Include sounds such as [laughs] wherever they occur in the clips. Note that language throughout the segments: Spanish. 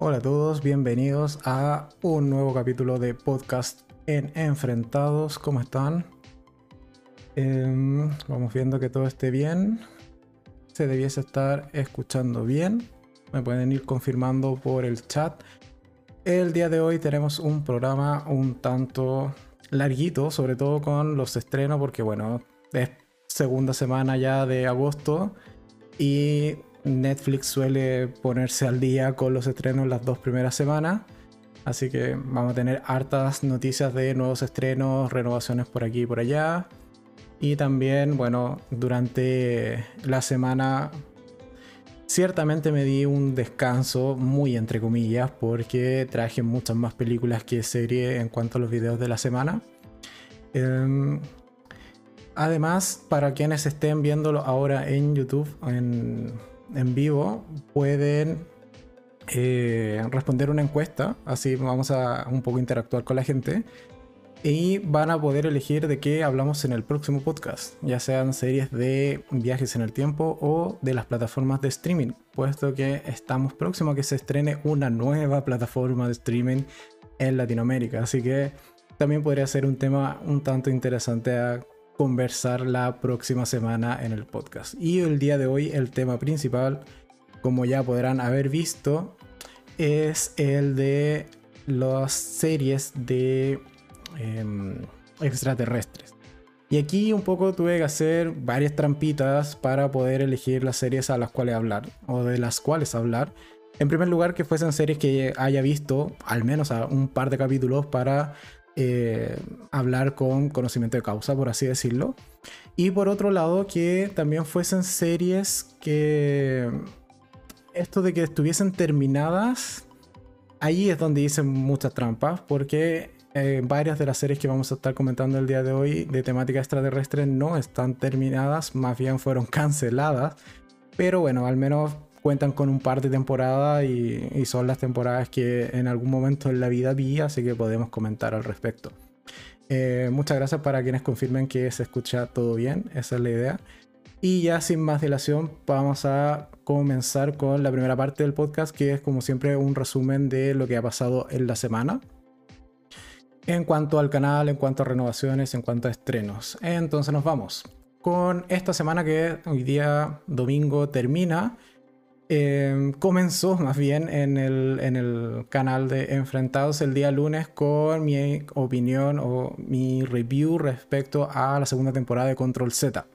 Hola a todos, bienvenidos a un nuevo capítulo de podcast en Enfrentados. ¿Cómo están? Em, vamos viendo que todo esté bien. Se debiese estar escuchando bien. Me pueden ir confirmando por el chat. El día de hoy tenemos un programa un tanto larguito, sobre todo con los estrenos, porque bueno, es segunda semana ya de agosto y Netflix suele ponerse al día con los estrenos las dos primeras semanas. Así que vamos a tener hartas noticias de nuevos estrenos, renovaciones por aquí y por allá. Y también, bueno, durante la semana ciertamente me di un descanso, muy entre comillas, porque traje muchas más películas que serie en cuanto a los videos de la semana. Em, además, para quienes estén viéndolo ahora en YouTube, en en vivo pueden eh, responder una encuesta, así vamos a un poco interactuar con la gente y van a poder elegir de qué hablamos en el próximo podcast, ya sean series de viajes en el tiempo o de las plataformas de streaming, puesto que estamos próximos a que se estrene una nueva plataforma de streaming en Latinoamérica, así que también podría ser un tema un tanto interesante conversar la próxima semana en el podcast. Y el día de hoy el tema principal, como ya podrán haber visto, es el de las series de em, extraterrestres. Y aquí un poco tuve que hacer varias trampitas para poder elegir las series a las cuales hablar o de las cuales hablar. En primer lugar, que fuesen series que haya visto al menos a un par de capítulos para eh, hablar con conocimiento de causa, por así decirlo. Y por otro lado, que también fuesen series que... Esto de que estuviesen terminadas, ahí es donde dicen muchas trampas, porque eh, varias de las series que vamos a estar comentando el día de hoy de temática extraterrestre no están terminadas, más bien fueron [laughs] canceladas. Pero bueno, al menos cuentan con un par de temporadas y, son las temporadas que en algún momento en la vida vi, así que podemos comentar al respecto. Eh, muchas gracias para quienes confirmen que se escucha todo bien, esa es la idea. Y ya sin más dilación, vamos a comenzar con la primera parte del podcast, que es como siempre un resumen de lo que ha pasado en la semana. En cuanto al canal, en cuanto a renovaciones, en cuanto a estrenos. Entonces nos vamos con esta semana que hoy día domingo termina Em, comenzó más bien en el, en el, canal de Enfrentados el día lunes con mi opinión o mi review respecto a la segunda temporada de Control Z.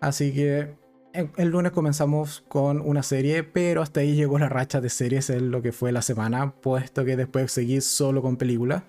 Así que el, lunes comenzamos con una serie, pero hasta ahí llegó la racha de series en lo que fue la semana, puesto que después seguí solo con películas.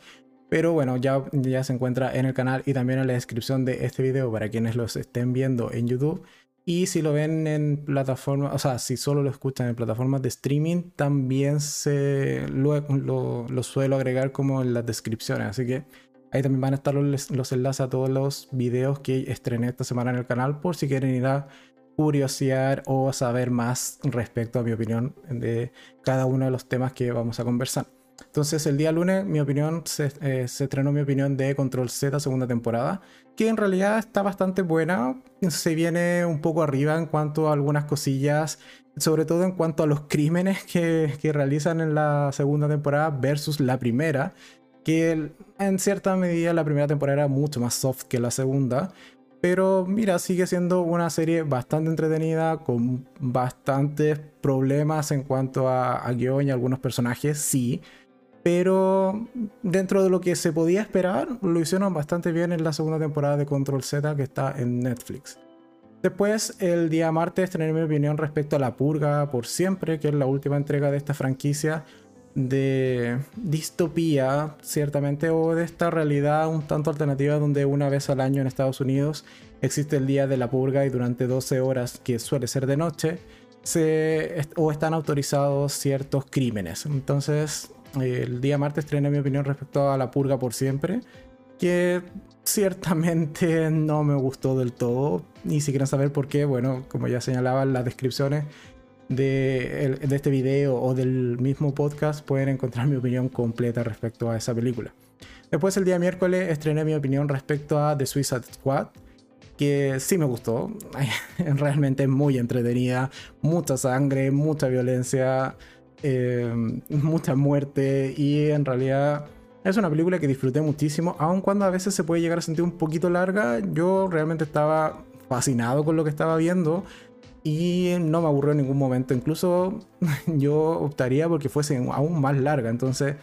Pero bueno, ya, ya se encuentra en el canal y también en la descripción de este video para quienes los estén viendo en YouTube y si lo ven en plataformas, o sea, si solo lo escuchan en plataformas de streaming, también se lo, lo, suelo agregar como en las descripciones. Así que ahí también van a estar los, los, enlaces a todos los videos que estrené esta semana en el canal por si quieren ir a curiosear o saber más respecto a mi opinión de cada uno de los temas que vamos a conversar. Entonces el día lunes mi opinión se, eh, se, estrenó mi opinión de Control Z segunda temporada, que en realidad está bastante buena, se viene un poco arriba en cuanto a algunas cosillas, sobre todo en cuanto a los crímenes que, que realizan en la segunda temporada versus la primera, que en cierta medida la primera temporada era mucho más soft que la segunda, pero mira, sigue siendo una serie bastante entretenida, con bastantes problemas en cuanto a, a guion y algunos personajes, sí pero dentro de lo que se podía esperar, lo hicieron bastante bien en la segunda temporada de Control Z que está en Netflix. Después, el día martes, tener mi opinión respecto a La Purga por siempre, que es la última entrega de esta franquicia de distopía, ciertamente, o de esta realidad un tanto alternativa donde una vez al año en Estados Unidos existe el día de la purga y durante 12 horas, que suele ser de noche, se, o están autorizados ciertos crímenes. Entonces, el día martes estrené mi opinión respecto a La Purga por siempre, que ciertamente [laughs] no me gustó del todo. Y si quieren saber por qué, bueno, como ya señalaba en las descripciones de, de este video o del mismo podcast, pueden encontrar mi opinión completa respecto a esa película. Después el día miércoles estrené mi opinión respecto a The Suicide Squad, que sí me gustó, [laughs] realmente muy entretenida, mucha sangre, mucha violencia, eh, mucha muerte y en realidad es una película que disfruté muchísimo, aun cuando a veces se puede llegar a sentir un poquito larga, yo realmente estaba fascinado con lo que estaba viendo y no me aburrió en ningún momento, incluso [laughs] yo optaría porque fuese aún más larga, entonces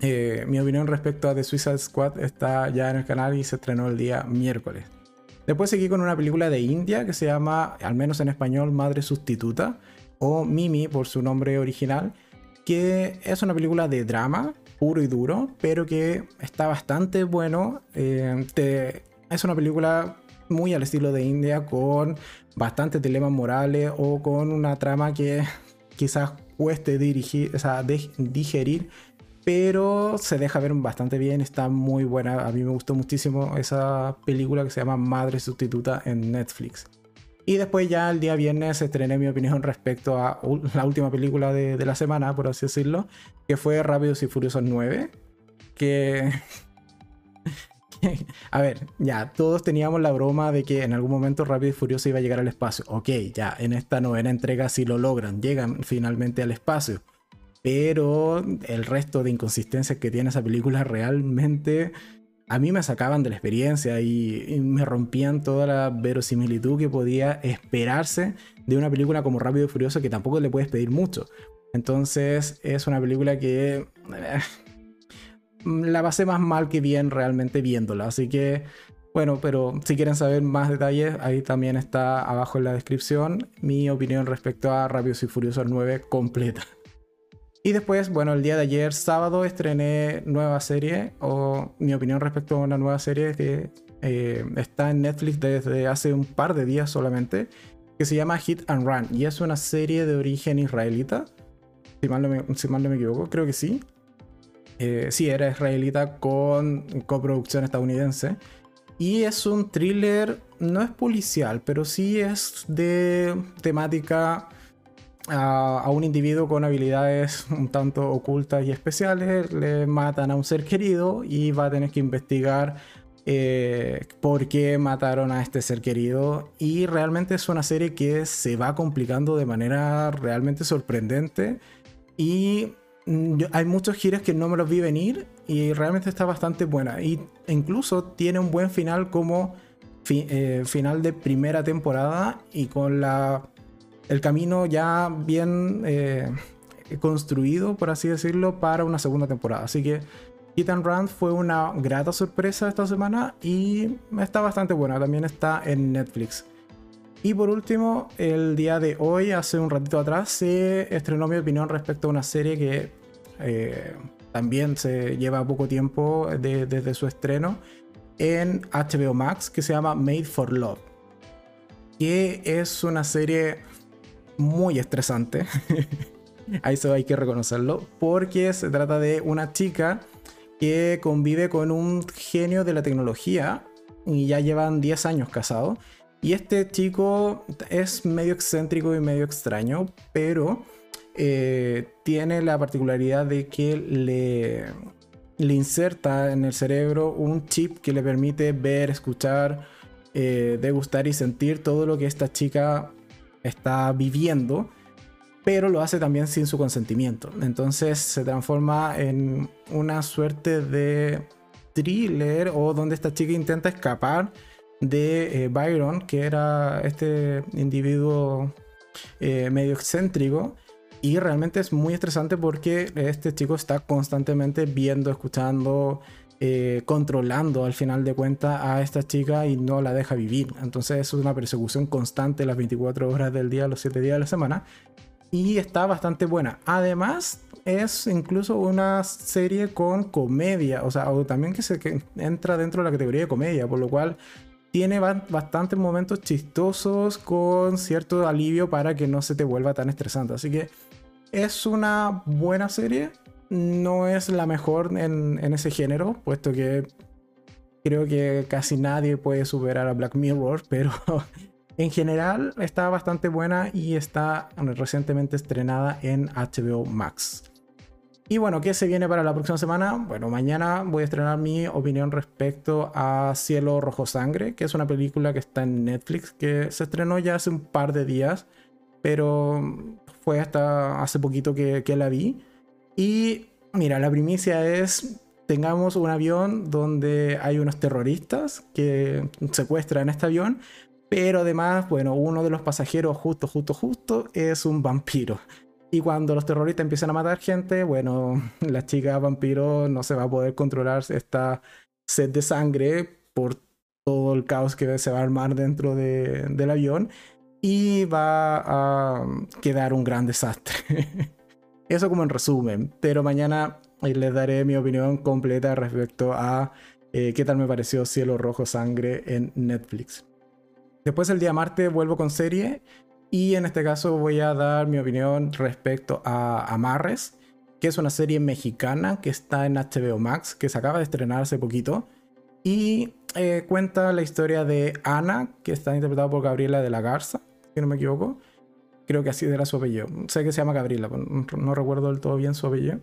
eh, mi opinión respecto a The Suicide Squad está ya en el canal y se estrenó el día miércoles. Después seguí con una película de India que se llama, al menos en español, Madre Sustituta, o Mimi por su nombre original, que es una película de drama puro y duro, pero que está bastante bueno. Eh, es una película muy al estilo de India, con bastantes dilemas morales o con una trama que [laughs] quizás cueste dirigir, o sea, digerir pero se deja ver bastante bien, está muy buena. A mí me gustó muchísimo esa película que se llama Madre Sustituta en Netflix. Y después ya el día viernes estrené mi opinión respecto a la última película de, la semana, por así decirlo, que fue Rápidos y Furiosos 9. [laughs] Que... a ver, ya, todos teníamos la broma de que en algún momento Rápido y Furioso iba a llegar al espacio. Ok, ya, en esta novena entrega sí lo logran, llegan finalmente al espacio pero el resto de inconsistencias que tiene esa película realmente a mí me sacaban de la experiencia y, me rompían toda la verosimilitud que podía esperarse de una película como Rápido y Furioso que tampoco le puedes pedir mucho. Entonces es una película que eh, la pasé más mal que bien realmente viéndola. Así que bueno, pero si quieren saber más detalles, ahí también está abajo en la descripción mi opinión respecto a Rápidos y Furiosos 9 completa. Y después, bueno, el día de ayer, sábado, estrené nueva serie, o mi opinión respecto a una nueva serie que eh, está en Netflix desde hace un par de días solamente, que se llama Hit and Run, y es una serie de origen israelita, si mal no me, si mal no me equivoco, creo que sí. Eh, sí, era israelita con coproducción estadounidense. Y es un thriller, no es policial, pero sí es de temática a, un individuo con habilidades un tanto ocultas y especiales, le matan a un ser querido y va a tener que investigar eh, por qué mataron a este ser querido. Y realmente es una serie que se va complicando de manera realmente sorprendente. Y mm, hay muchos giros que no me los vi venir y realmente está bastante buena. Y incluso tiene un buen final como eh, final de primera temporada y con la el camino ya bien eh, construido, por así decirlo, para una segunda temporada. Así que Hit and Run fue una grata sorpresa esta semana y está bastante buena. También está en Netflix. Y por último, el día de hoy, hace un ratito atrás, se estrenó mi opinión respecto a una serie que eh, también se lleva poco tiempo desde su estreno en HBO Max, que se llama Made for Love. Que es una serie muy estresante. [laughs] A eso hay que reconocerlo. Porque se trata de una chica que convive con un genio de la tecnología y ya llevan 10 años casados. Y este chico es medio excéntrico y medio extraño, pero eh, tiene la particularidad de que le, le inserta en el cerebro un chip que le permite ver, escuchar, eh, degustar y sentir todo lo que esta chica está viviendo, pero lo hace también sin su consentimiento. Entonces se transforma en una suerte de thriller o donde esta chica intenta escapar de eh, Byron, que era este individuo eh, medio excéntrico. Y realmente es muy estresante porque este chico está constantemente viendo, escuchando, eh, controlando al final de cuentas a esta chica y no la deja vivir. Entonces es una persecución constante las 24 horas del día, los 7 días de la semana. Y está bastante buena. Además, es incluso una serie con comedia, o sea, o también que se entra dentro de la categoría de comedia, por lo cual tiene bastantes momentos chistosos con cierto alivio para que no se te vuelva tan estresante. Así que es una buena serie no es la mejor en, ese género, puesto que creo que casi nadie puede superar a Black Mirror, pero [laughs] en general está bastante buena y está recientemente estrenada en HBO Max. Y bueno, ¿qué se viene para la próxima semana? Bueno, mañana voy a estrenar mi opinión respecto a Cielo Rojo Sangre, que es una película que está en Netflix, que se estrenó ya hace un par de días, pero fue hasta hace poquito que, que la vi. Y mira, la primicia es tengamos un avión donde hay unos terroristas que secuestran este avión, pero además, bueno, uno de los pasajeros justo, justo, justo es un vampiro. Y cuando los terroristas empiezan a matar gente, bueno, [laughs] la chica vampiro no se va a poder controlar esta sed de sangre por todo el caos que se va a armar dentro del avión y va a quedar un gran desastre. [laughs] Eso como en resumen, pero mañana les daré mi opinión completa respecto a eh, qué tal me pareció Cielo Rojo Sangre en Netflix. Después el día martes vuelvo con serie y en este caso voy a dar mi opinión respecto a Amarres, que es una serie mexicana que está en HBO Max, que se acaba de estrenar hace poquito. Y eh, cuenta la historia de Ana, que está interpretada por Gabriela de la Garza, si no me equivoco. Creo que así era su apellido. Sé que se llama Gabriela, no recuerdo del todo bien su apellido.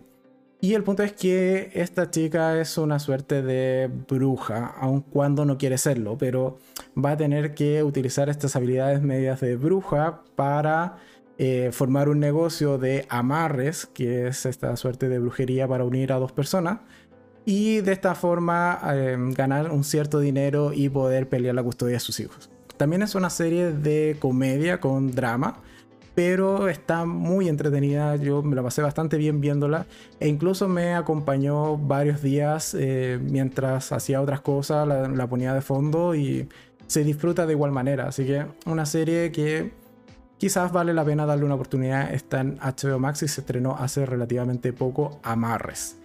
Y el punto es que esta chica es una suerte de bruja, aun cuando no quiere serlo, pero va a tener que utilizar estas habilidades medias de bruja para eh, formar un negocio de amarres, que es esta suerte de brujería para unir a dos personas, y de esta forma em, ganar un cierto dinero y poder pelear la custodia de sus hijos. También es una serie de comedia con drama pero está muy entretenida. Yo me la pasé bastante bien viéndola e incluso me acompañó varios días eh, mientras hacía otras cosas, la, ponía de fondo y se disfruta de igual manera. Así que una serie que quizás vale la pena darle una oportunidad. Está en HBO Max y se estrenó hace relativamente poco, Amarres.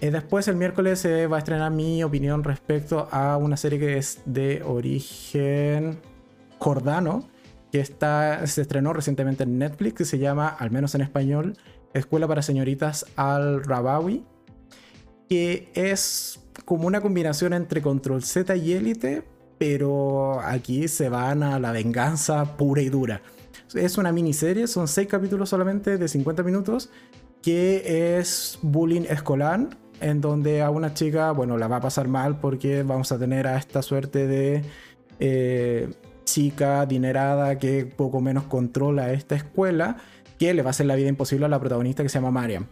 Eh, después el miércoles se va a estrenar mi opinión respecto a una serie que es de origen jordano que está, se estrenó recientemente en Netflix, que se llama, al menos en español, Escuela para Señoritas Al Rabawi, que es como una combinación entre Control Z y Élite, pero aquí se van a la venganza pura y dura. Es una miniserie, son seis capítulos solamente de 50 minutos, que es bullying escolar, en donde a una chica, bueno, la va a pasar mal porque vamos a tener a esta suerte de eh, chica adinerada que poco menos controla esta escuela, que le va a hacer la vida imposible a la protagonista que se llama Mariam.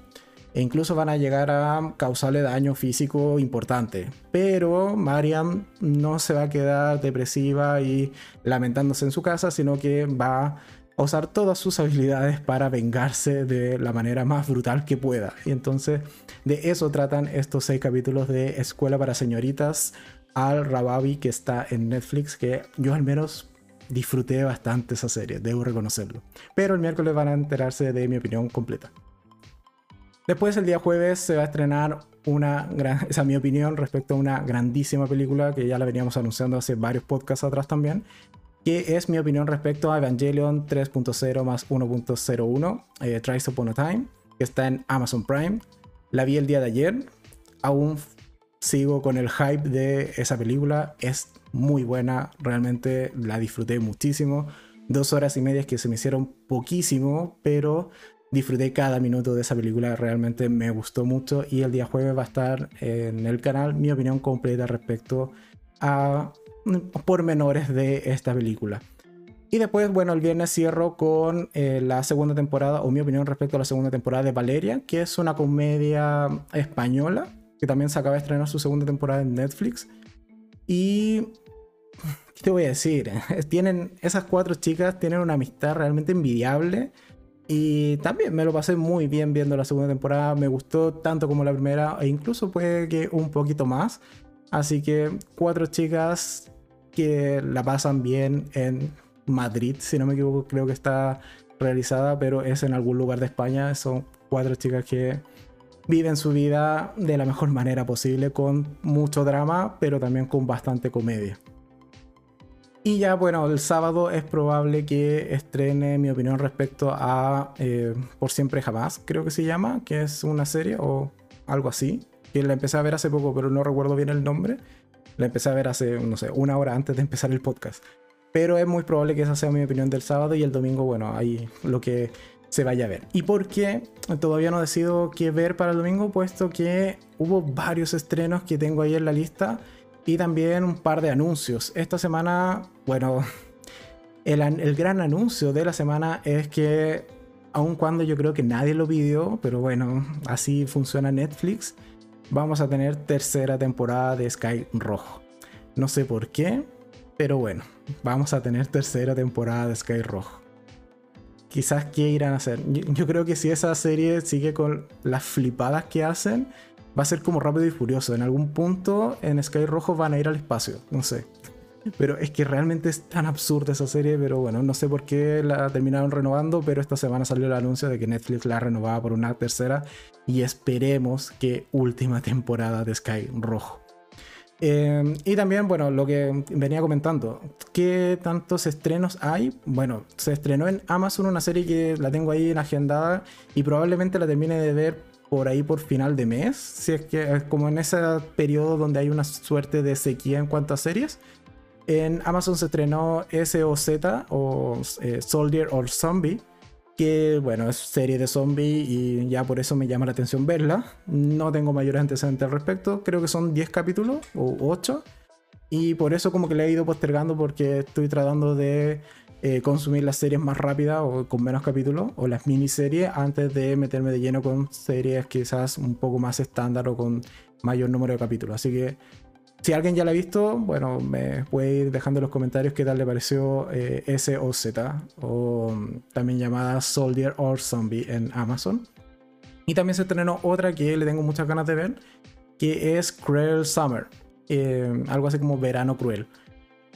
E incluso van a llegar a causarle daño físico importante. Pero Mariam no se va a quedar depresiva y lamentándose en su casa, sino que va a usar todas sus habilidades para vengarse de la manera más brutal que pueda. Y entonces de eso tratan estos seis capítulos de Escuela para Señoritas al Rababi que está en Netflix, que yo al menos disfruté bastante esa serie, debo reconocerlo. Pero el miércoles van a enterarse de mi opinión completa. Después, el día jueves, se va a estrenar una gran, [laughs] esa mi opinión respecto a una grandísima película que ya la veníamos anunciando hace varios podcasts atrás también, que es mi opinión respecto a Evangelion 3.0 más 1.01, eh, Tries Upon a Time, que está en Amazon Prime. La vi el día de ayer, aún sigo con el hype de esa película. Es muy buena, realmente la disfruté muchísimo. Dos horas y media que se me hicieron poquísimo, pero disfruté cada minuto de esa película, realmente me gustó mucho y el día jueves va a estar en el canal mi opinión completa respecto a pormenores de esta película. Y después, bueno, el viernes cierro con eh, la segunda temporada, o mi opinión respecto a la segunda temporada de Valeria, que es una comedia española que también se acaba de estrenar su segunda temporada en Netflix. Y. ¿Qué te voy a decir? [laughs] Tienen, esas cuatro chicas tienen una amistad realmente envidiable. Y también me lo pasé muy bien viendo la segunda temporada. Me gustó tanto como la primera, e incluso puede que un poquito más. Así que cuatro chicas que la pasan bien en Madrid, si no me equivoco, creo que está realizada, pero es en algún lugar de España. Son cuatro chicas que viven su vida de la mejor manera posible, con mucho drama, pero también con bastante comedia. Y ya, bueno, el sábado es probable que estrene mi opinión respecto a eh, Por Siempre Jamás, creo que se llama, que es una serie o algo así, que la empecé a ver hace poco, pero no recuerdo bien el nombre. La empecé a ver hace, no sé, una hora antes de empezar el podcast. Pero es muy probable que esa sea mi opinión del sábado y el domingo, bueno, ahí lo que se vaya a ver. ¿Y por qué? Todavía no decido qué ver para el domingo, puesto que hubo varios estrenos que tengo ahí en la lista y también un par de anuncios. Esta semana, bueno, [laughs] el, gran anuncio de la semana es que aun cuando yo creo que nadie lo pidió, pero bueno, así funciona Netflix, vamos a tener tercera temporada de Sky Rojo. No sé por qué, pero bueno, vamos a tener tercera temporada de Sky Rojo. Quizás qué irán a hacer. Yo, creo que si esa serie sigue con las flipadas que hacen, va a ser como rápido y furioso. En algún punto en Sky Rojo van a ir al espacio, no sé. Pero es que realmente es tan absurda esa serie, pero bueno, no sé por qué la terminaron renovando, pero esta semana salió el anuncio de que Netflix la renovaba por una tercera y esperemos que última temporada de Sky Rojo. Em, y también, bueno, lo que venía comentando, ¿qué tantos estrenos hay? Bueno, se estrenó en Amazon una serie que la tengo ahí en agendada y probablemente la termine de ver por ahí por final de mes, si es que como en ese periodo donde hay una suerte de sequía en cuanto a series. En Amazon se estrenó SOZ o eh, Soldier or Zombie, que bueno, es serie de zombie y ya por eso me llama la atención verla. No tengo mayores antecedentes al respecto, creo que son 10 capítulos o 8 y por eso como que le he ido postergando porque estoy tratando de eh, consumir las series más rápidas o con menos capítulos o las miniseries antes de meterme de lleno con series quizás un poco más estándar o con mayor número de capítulos. Así que si alguien ya la ha visto, bueno, me puede ir dejando en los comentarios qué tal le pareció eh, S o Z, o mm, también llamada Soldier or Zombie en Amazon. Y también se estrenó otra que le tengo muchas ganas de ver, que es Cruel Summer, eh, algo así como Verano Cruel.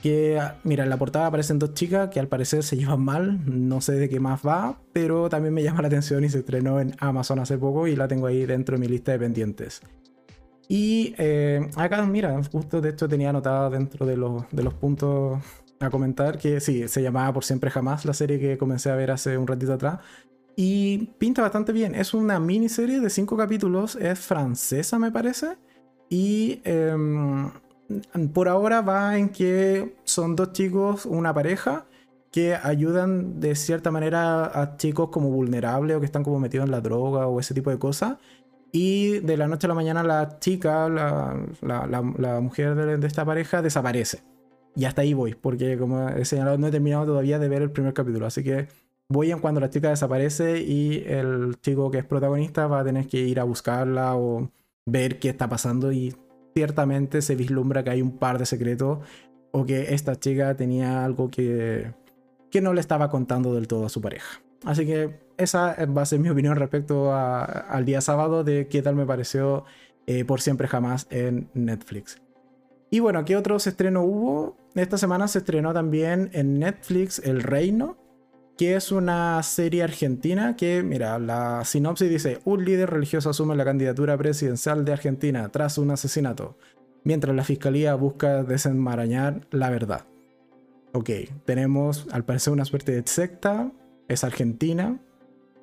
Que, mira, en la portada aparecen dos chicas que al parecer se [laughs] llevan mal, no sé de qué más va, pero también me llama la atención y se estrenó en Amazon hace poco y la tengo ahí dentro de mi lista de pendientes. Y eh, acá, mira, justo de hecho tenía anotado dentro de los, de los puntos a comentar que sí, se llamaba Por Siempre Jamás la serie que comencé a ver hace un ratito atrás. Y pinta bastante bien. Es una miniserie de cinco capítulos, es francesa me parece. Y em, por ahora va en que son dos chicos, una pareja, que ayudan de cierta manera a chicos como vulnerables o que están como metidos en la droga o ese tipo de cosas. Y de la noche a la mañana la chica, la, mujer de, esta pareja, desaparece. Y hasta ahí voy, porque como he señalado, no he terminado todavía de ver el primer capítulo. Así que voy en cuando la chica desaparece y el chico que es protagonista va a tener que ir a buscarla o ver qué está pasando. Y ciertamente se vislumbra que hay un par de secretos o que esta chica tenía algo que, que no le estaba contando del todo a su pareja. Así que esa va a ser mi opinión respecto al día sábado de qué tal me pareció eh, por siempre jamás en Netflix. Y bueno, ¿qué otros estrenos hubo? Esta semana se estrenó también en Netflix El Reino, que es una serie argentina que, mira, la sinopsis dice, un líder religioso asume la candidatura presidencial de Argentina tras un asesinato, mientras la fiscalía busca desenmarañar la verdad. Ok, tenemos al parecer una suerte de secta, es argentina,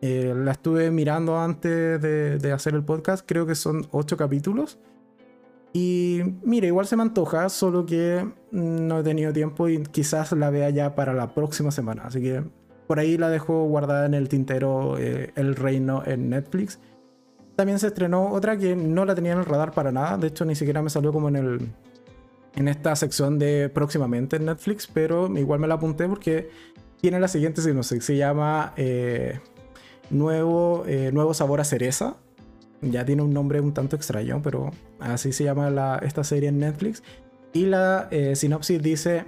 eh, la estuve mirando antes de, hacer el podcast, creo que son ocho capítulos. Y mira, igual se me antoja, solo que no he tenido tiempo y quizás la vea ya para la próxima semana. Así que por ahí la dejo guardada en el tintero eh, El Reino en Netflix. También se estrenó otra que no la tenía en el radar para nada. De hecho, ni siquiera me salió como en el. En esta sección de próximamente en Netflix. Pero igual me la apunté porque tiene la siguiente Se llama eh, nuevo, eh, nuevo sabor a cereza. Ya tiene un nombre un tanto extraño, pero así se llama esta serie en Netflix. Y la eh, sinopsis dice,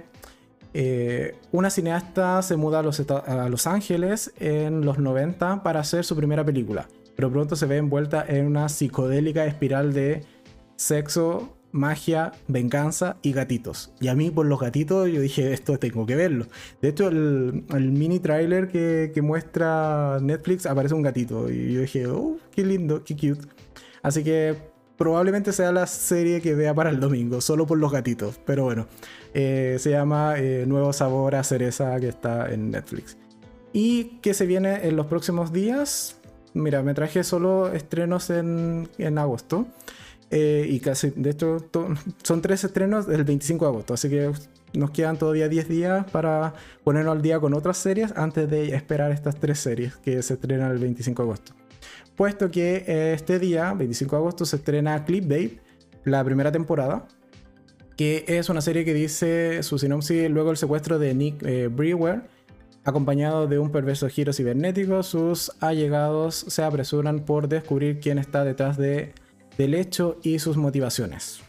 eh, una cineasta se muda a los, a los Ángeles en los 90 para hacer su primera película, pero pronto se ve envuelta en una psicodélica espiral de sexo, magia, venganza y gatitos. Y a mí por los gatitos yo dije, esto tengo que verlo. De hecho, el, mini trailer que, muestra Netflix aparece un gatito. Y yo dije, oh, qué lindo, qué cute. Así que probablemente sea la serie que vea para el domingo, solo por los gatitos. Pero bueno, eh, se llama eh, Nuevo Sabor a Cereza que está en Netflix. Y que se viene en los próximos días. Mira, me traje solo estrenos en, en agosto. Eh, y casi, de hecho, son tres estrenos del 25 de agosto, así que nos quedan todavía 10 días para ponernos al día con otras series antes de esperar estas tres series que se estrenan el 25 de agosto. Puesto que este día, 25 de agosto, se estrena Clipbait, la primera temporada, que es una serie que dice su sinopsis luego el secuestro de Nick eh, Brewer Acompañado de un perverso giro cibernético, sus allegados se apresuran por descubrir quién está detrás de, del hecho y sus motivaciones.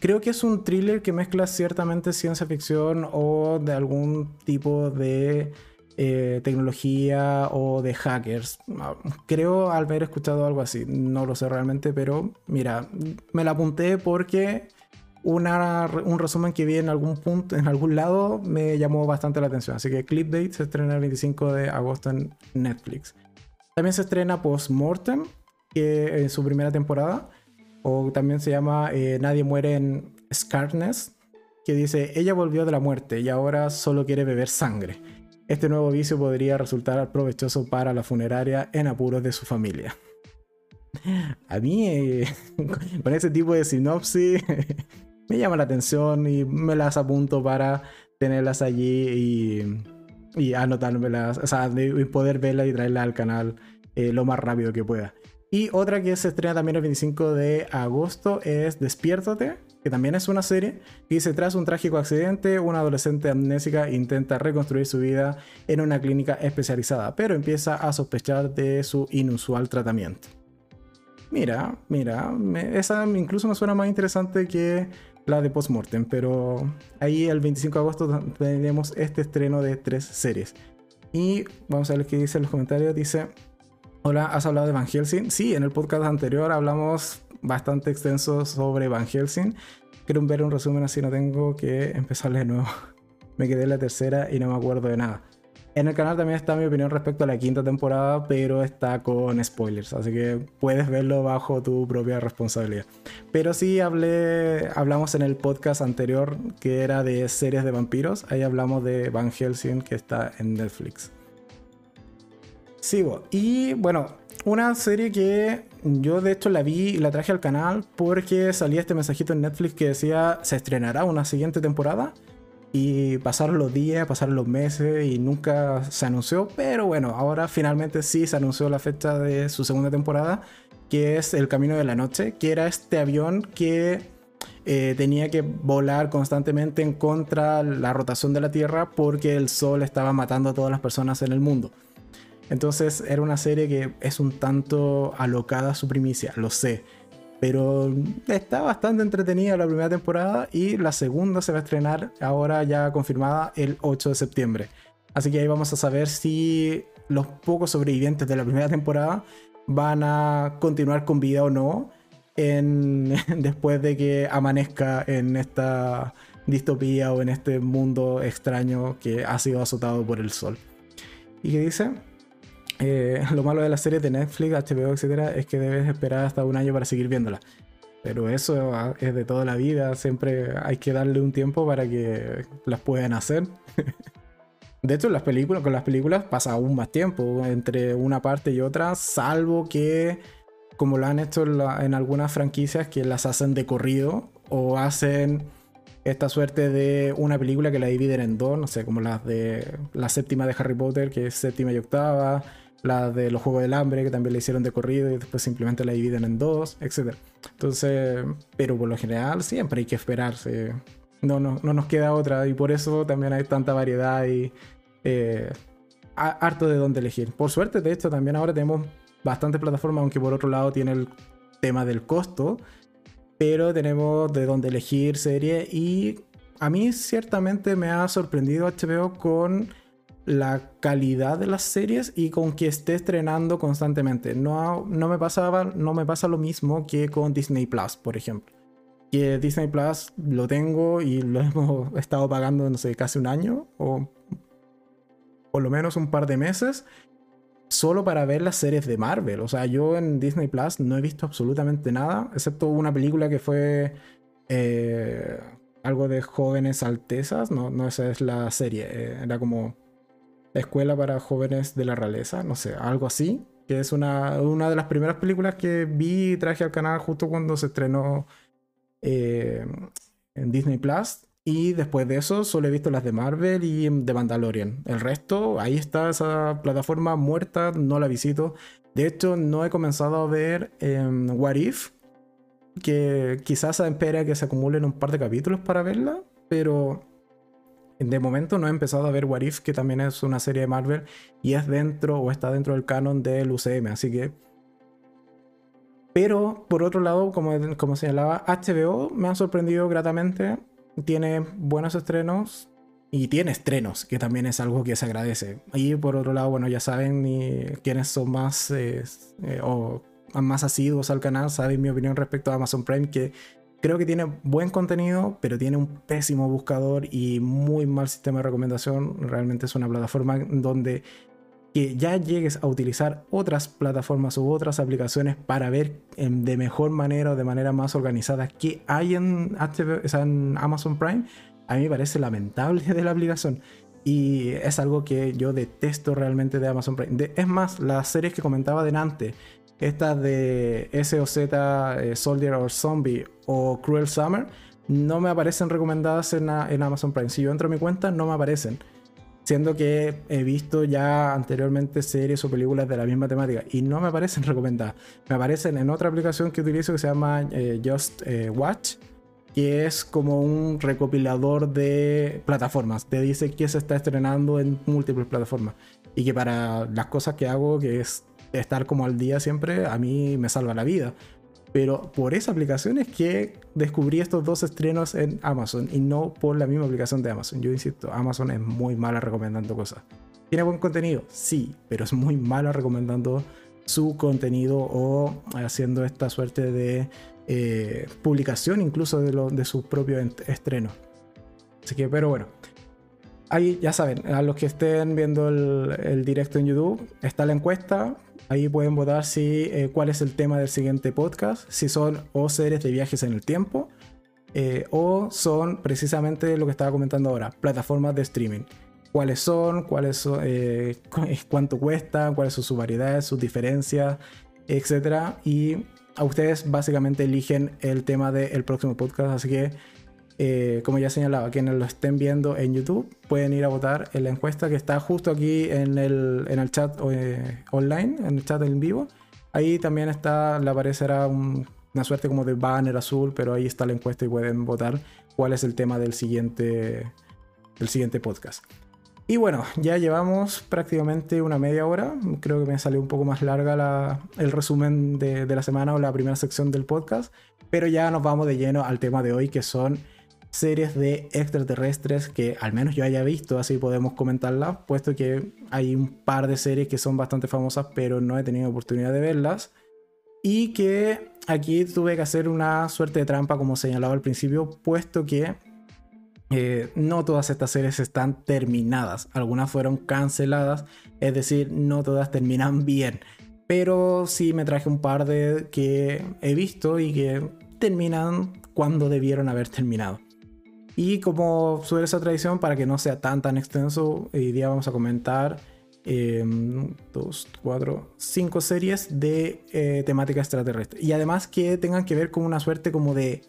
Creo que es un thriller que mezcla ciertamente ciencia ficción o de algún tipo de eh, tecnología o de hackers. Creo haber escuchado algo así, no lo sé realmente, pero mira, me la apunté porque un resumen que vi en algún punto, en algún lado, me llamó bastante la atención. Así que Clipdate se estrena el 25 de agosto en Netflix. También se estrena Postmortem, que en su primera temporada, o también se llama eh, Nadie muere en Scarness, que dice, ella volvió de la muerte y ahora solo quiere beber sangre. Este nuevo vicio podría resultar provechoso para la funeraria en apuros de su familia. A mí, eh, [laughs] con ese tipo de sinopsis, [laughs] me llama la atención y me las apunto para tenerlas allí y, y anotármelas, o sea, poder verlas y traerlas al canal eh, lo más rápido que pueda. Y otra que se estrena también el 25 de agosto es Despiértate, que también es una serie. Y dice, tras un trágico accidente, una adolescente amnésica intenta reconstruir su vida en una clínica especializada, pero empieza a sospechar de su inusual tratamiento. Mira, mira, esa incluso me suena más interesante que la de Postmortem, pero ahí el 25 de agosto tenemos este estreno de tres series. Y vamos a ver qué dice en los comentarios. Dice, hola, ¿has hablado de Van Helsing? Sí, en el podcast anterior hablamos bastante extenso sobre Van Helsing. Quiero ver un resumen así, no tengo que empezar de nuevo. [laughs] Me quedé en la tercera y no me acuerdo de nada. En el canal también está mi opinión respecto a la quinta temporada, pero está con spoilers, así que puedes verlo bajo tu propia responsabilidad. Pero sí hablé, hablamos en el podcast anterior que era de series de vampiros, ahí hablamos de Van Helsing que está en Netflix. Sigo. Y bueno, una serie que yo de hecho la vi y la traje al canal porque salía este mensajito en Netflix que decía se estrenará una siguiente temporada. Y pasaron los días, pasaron los meses y nunca se anunció. Pero bueno, ahora finalmente sí se anunció la fecha de su segunda temporada, que es El Camino de la Noche, que era este avión que eh, tenía que volar constantemente en contra la rotación de la Tierra porque el Sol estaba matando a todas las personas en el mundo. Entonces era una serie que es un tanto alocada su primicia, lo sé. Pero está bastante entretenida la primera temporada y la segunda se va a estrenar ahora ya confirmada el 8 de septiembre. Así que ahí vamos a saber si los pocos sobrevivientes de la primera temporada van a continuar con vida o no [laughs] después de que amanezca en esta distopía o en este mundo extraño que ha sido azotado por el sol. ¿Y qué dice? Eh, lo malo de las series de Netflix, HBO, etcétera, es que debes esperar hasta un año para seguir viéndola. Pero eso es de toda la vida, siempre hay que darle un tiempo para que las puedan hacer. [laughs] de hecho, las películas, con las películas pasa aún más tiempo entre una parte y otra, salvo que, como lo han hecho en, algunas franquicias, que las hacen de corrido o hacen esta suerte de una película que la dividen en dos, no sé, como las de la séptima de Harry Potter, que es séptima y octava, la de los Juegos del Hambre, que también la hicieron de corrido y después simplemente la dividen en dos, etc. Entonces, pero por lo general siempre hay que esperarse. No, no, no nos queda otra y por eso también hay tanta variedad y eh, harto de dónde elegir. Por suerte, de hecho, también ahora tenemos bastantes plataformas, aunque por otro lado tiene el tema del costo, pero tenemos de dónde elegir serie y a mí ciertamente me ha sorprendido HBO con la calidad de las series y con que esté estrenando constantemente. No, no, me pasaba, no me pasa lo mismo que con Disney Plus, por ejemplo. Que Disney Plus lo tengo y lo [laughs] hemos estado pagando, no sé, casi un año o por lo menos un par de meses solo para ver las series de Marvel. O sea, yo en Disney Plus no he visto absolutamente nada, excepto una película que fue eh, algo de jóvenes altezas. No, no esa es la serie, eh, era como Escuela para Jóvenes de la Realeza, no sé, algo así, que es una, una de las primeras películas que vi y traje al canal justo cuando se estrenó eh, en Disney Plus. Y después de eso solo he visto las de Marvel y de Mandalorian. El resto, ahí está esa plataforma muerta, no la visito. De hecho, no he comenzado a ver em, What If, que quizás espera que se acumulen un par de capítulos para verla, pero de momento no he empezado a ver What If, que también es una serie de Marvel y es dentro o está dentro del canon del UCM, así que... Pero por otro lado, como, como señalaba, HBO me ha sorprendido gratamente. Tiene buenos estrenos y tiene estrenos, que también es algo que se agradece. Y por otro lado, bueno, ya saben quiénes son más eh, o más asiduos al canal, saben mi opinión respecto a Amazon Prime, que creo que tiene buen contenido, pero tiene un pésimo buscador y muy mal sistema de recomendación. Realmente es una plataforma donde que ya llegues a utilizar otras plataformas u otras aplicaciones para ver de mejor manera o de manera más organizada qué hay en, en Amazon Prime, a mí me parece lamentable de la aplicación. Y es algo que yo detesto realmente de Amazon Prime. es más, las series que comentaba delante, estas de SOZ, eh, Soldier or Zombie o Cruel Summer, no me aparecen recomendadas en, Amazon Prime. Si yo entro a mi cuenta, no me aparecen. Siendo que he visto ya anteriormente series o películas de la misma temática y no me aparecen [laughs] recomendadas. Me aparecen en otra aplicación que utilizo que se llama eh, Just eh, Watch, que es como un recopilador de plataformas. Te dice que se está estrenando en múltiples plataformas. Y que para las cosas que hago, que es estar como al día siempre, a mí me salva la vida. Pero por esa aplicación es que descubrí estos dos estrenos en Amazon y no por la misma aplicación de Amazon. Yo insisto, Amazon es muy mala recomendando cosas. ¿Tiene buen contenido? Sí, pero es muy mala recomendando su contenido o haciendo esta suerte de eh, publicación incluso de, lo, de sus propios estrenos. Así que, pero bueno. Ahí ya saben, a los que estén viendo el, directo en YouTube, está la encuesta Ahí pueden votar si eh, cuál es el tema del siguiente podcast, si son o series de viajes en el tiempo eh, o son precisamente lo que estaba comentando ahora, plataformas de streaming. ¿Cuáles son? ¿Cuáles son eh, [laughs] ¿Cuánto cuestan? ¿Cuáles son sus variedades? ¿Sus diferencias? Etcétera. Y a ustedes básicamente eligen el tema del próximo podcast. Así que eh, como ya señalaba, quienes lo estén viendo en YouTube pueden ir a votar en la encuesta que está justo aquí en el, en el chat eh, online, en el chat en vivo. Ahí también está, le aparecerá una suerte como de banner azul, pero ahí está la encuesta y pueden votar cuál es el tema del siguiente, del siguiente podcast. Y bueno, ya llevamos prácticamente una media hora. Creo que me salió un poco más larga el resumen de, de la semana o la primera sección del podcast. Pero ya nos vamos de lleno al tema de hoy, que son series de extraterrestres que al menos yo haya visto, así podemos comentarlas, puesto que hay un par de series que son bastante famosas, pero no he tenido oportunidad de verlas. Y que aquí tuve que hacer una suerte de trampa, como señalaba al principio, puesto que eh, no todas estas series están terminadas. Algunas fueron canceladas, es decir, no todas terminan bien. Pero sí me traje un par de que he visto y que terminan cuando debieron haber terminado. Y como suele esa tradición, para que no sea tan tan extenso, hoy día vamos a comentar em, dos, cuatro, cinco series de eh, temática extraterrestre. Y además que tengan que ver con una suerte como de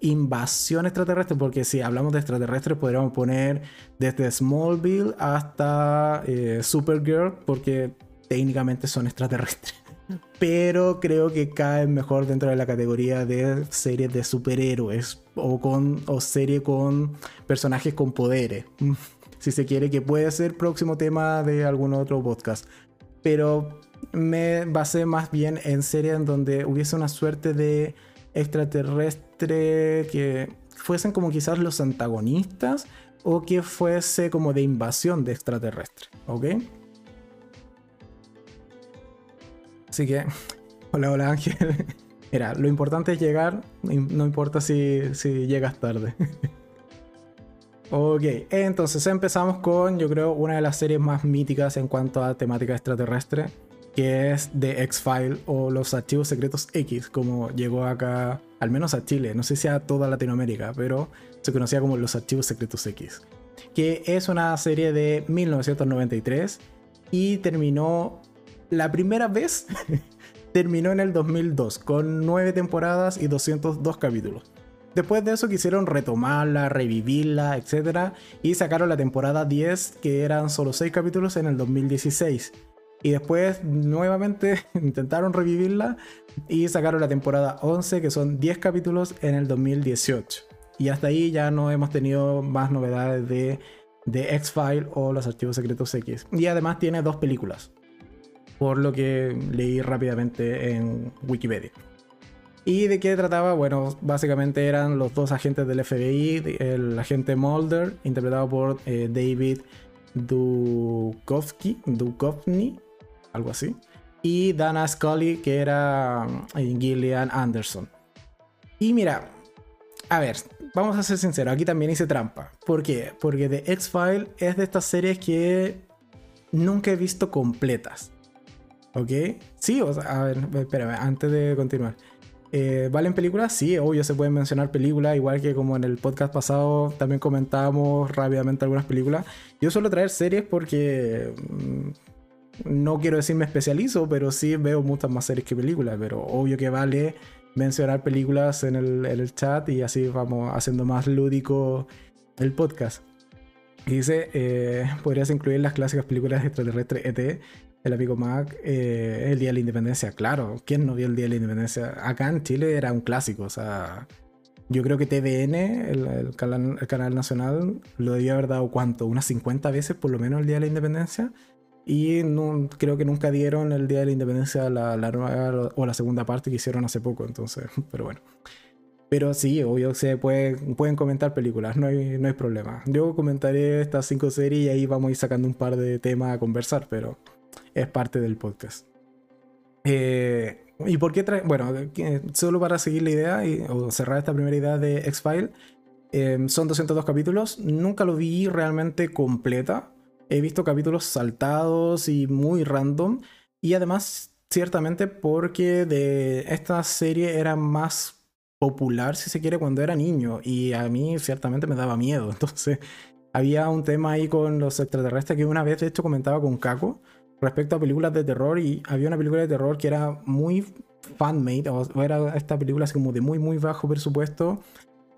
invasión extraterrestre, porque si hablamos de extraterrestres podríamos poner desde Smallville hasta eh, Supergirl, porque técnicamente son extraterrestres [laughs] pero creo que cae mejor dentro de la categoría de series de superhéroes o con o serie con personajes con poderes. Si se quiere que puede ser próximo tema de algún otro podcast. Pero me basé más bien en series en donde hubiese una suerte de extraterrestre que fuesen como quizás los antagonistas o que fuese como de invasión de extraterrestre, ¿ok? Así que, [laughs] hola, hola Ángel. Mira, lo importante es llegar, no importa si, llegas tarde. [laughs] ok, entonces empezamos con, yo creo, una de las series más míticas en cuanto a temática extraterrestre, que es The X-File o Los Archivos Secretos X, como llegó acá, al menos a Chile, no sé si a toda Latinoamérica, pero se conocía como Los Archivos Secretos X, que es una serie de 1993 y terminó la primera vez [laughs] terminó en el 2002 con 9 temporadas y 202 capítulos. Después de eso quisieron retomarla, revivirla, etc. Y sacaron la temporada 10 que eran solo 6 capítulos en el 2016. Y después nuevamente [laughs] intentaron revivirla y sacaron la temporada 11 que son 10 capítulos en el 2018. Y hasta ahí ya no hemos tenido más novedades de de X-File o los archivos secretos X. Y además tiene dos películas, por lo que leí rápidamente en Wikipedia. ¿Y de qué trataba? Bueno, básicamente eran los dos agentes del FBI, el agente Mulder, interpretado por eh, David Dukovny, algo así, y Dana Scully, que era eh, Gillian Anderson. Y mira, a ver, vamos a ser sinceros, aquí también hice trampa. ¿Por qué? Porque The X-File es de estas series que nunca he visto completas. ¿Ok? Sí, o sea, a ver, espérame, antes de continuar. Eh, ¿Valen películas? Sí, obvio se pueden mencionar películas, igual que como en el podcast pasado también comentábamos rápidamente algunas películas. Yo suelo traer series porque mm, no quiero decir me especializo, pero sí veo muchas más series que películas, pero obvio que vale mencionar películas en el, chat y así vamos haciendo más lúdico el podcast. Dice, eh, podrías incluir las clásicas películas extraterrestres ET el amigo Mac, eh, el Día de la Independencia, claro. ¿Quién no vio el Día de la Independencia? Acá en Chile era un clásico, o sea. Yo creo que TVN, el, canal, nacional, lo debió haber dado cuánto, unas 50 veces por lo menos el Día de la Independencia. Y no, creo que nunca dieron el Día de la Independencia la, la nueva o la segunda parte que hicieron hace poco, entonces, [laughs] pero bueno. Pero sí, obvio, se puede, pueden comentar películas, no hay, no hay problema. Yo comentaré estas cinco series y ahí vamos a ir sacando un par de temas a conversar, pero es parte del podcast. Eh, ¿Y por qué trae? Bueno, solo para seguir la idea y, o cerrar esta primera idea de X-File, em, son 202 capítulos. Nunca lo vi realmente completa. He visto capítulos saltados y muy random. Y además, ciertamente, porque de esta serie era más popular, si se quiere, cuando era niño. Y a mí, ciertamente, me daba miedo. [laughs] Entonces, había un tema ahí con los extraterrestres que una vez, de hecho, comentaba con Kako respecto a películas de terror y había una película de terror que era muy fan-made, o era esta película así como de muy muy bajo presupuesto,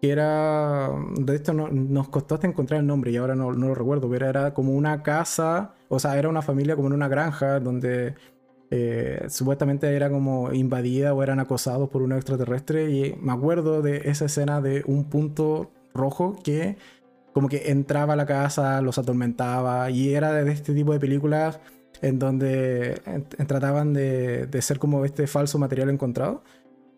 que era, de esto no, nos costó hasta encontrar el nombre y ahora no, no, lo recuerdo, pero era como una casa, o sea, era una familia como en una granja donde eh, supuestamente era como invadida o eran acosados por un extraterrestre y me acuerdo de esa escena de un punto rojo que como que entraba a la casa, los atormentaba y era de este tipo de películas en donde trataban de, ser como este falso material encontrado,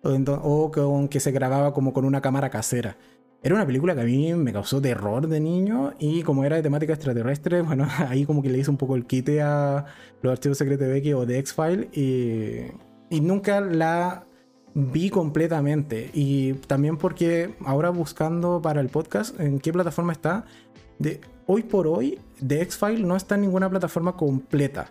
o, con que se grababa como con una cámara casera. Era una película que a mí me causó terror de niño y como era de temática extraterrestre, [laughs] bueno, ahí como que le hice un poco el quite a los archivos secretos de Becky o de X-File y, y nunca la vi completamente. Y también porque ahora buscando para el podcast en qué plataforma está, de hoy por hoy, The X-File no está en ninguna plataforma completa.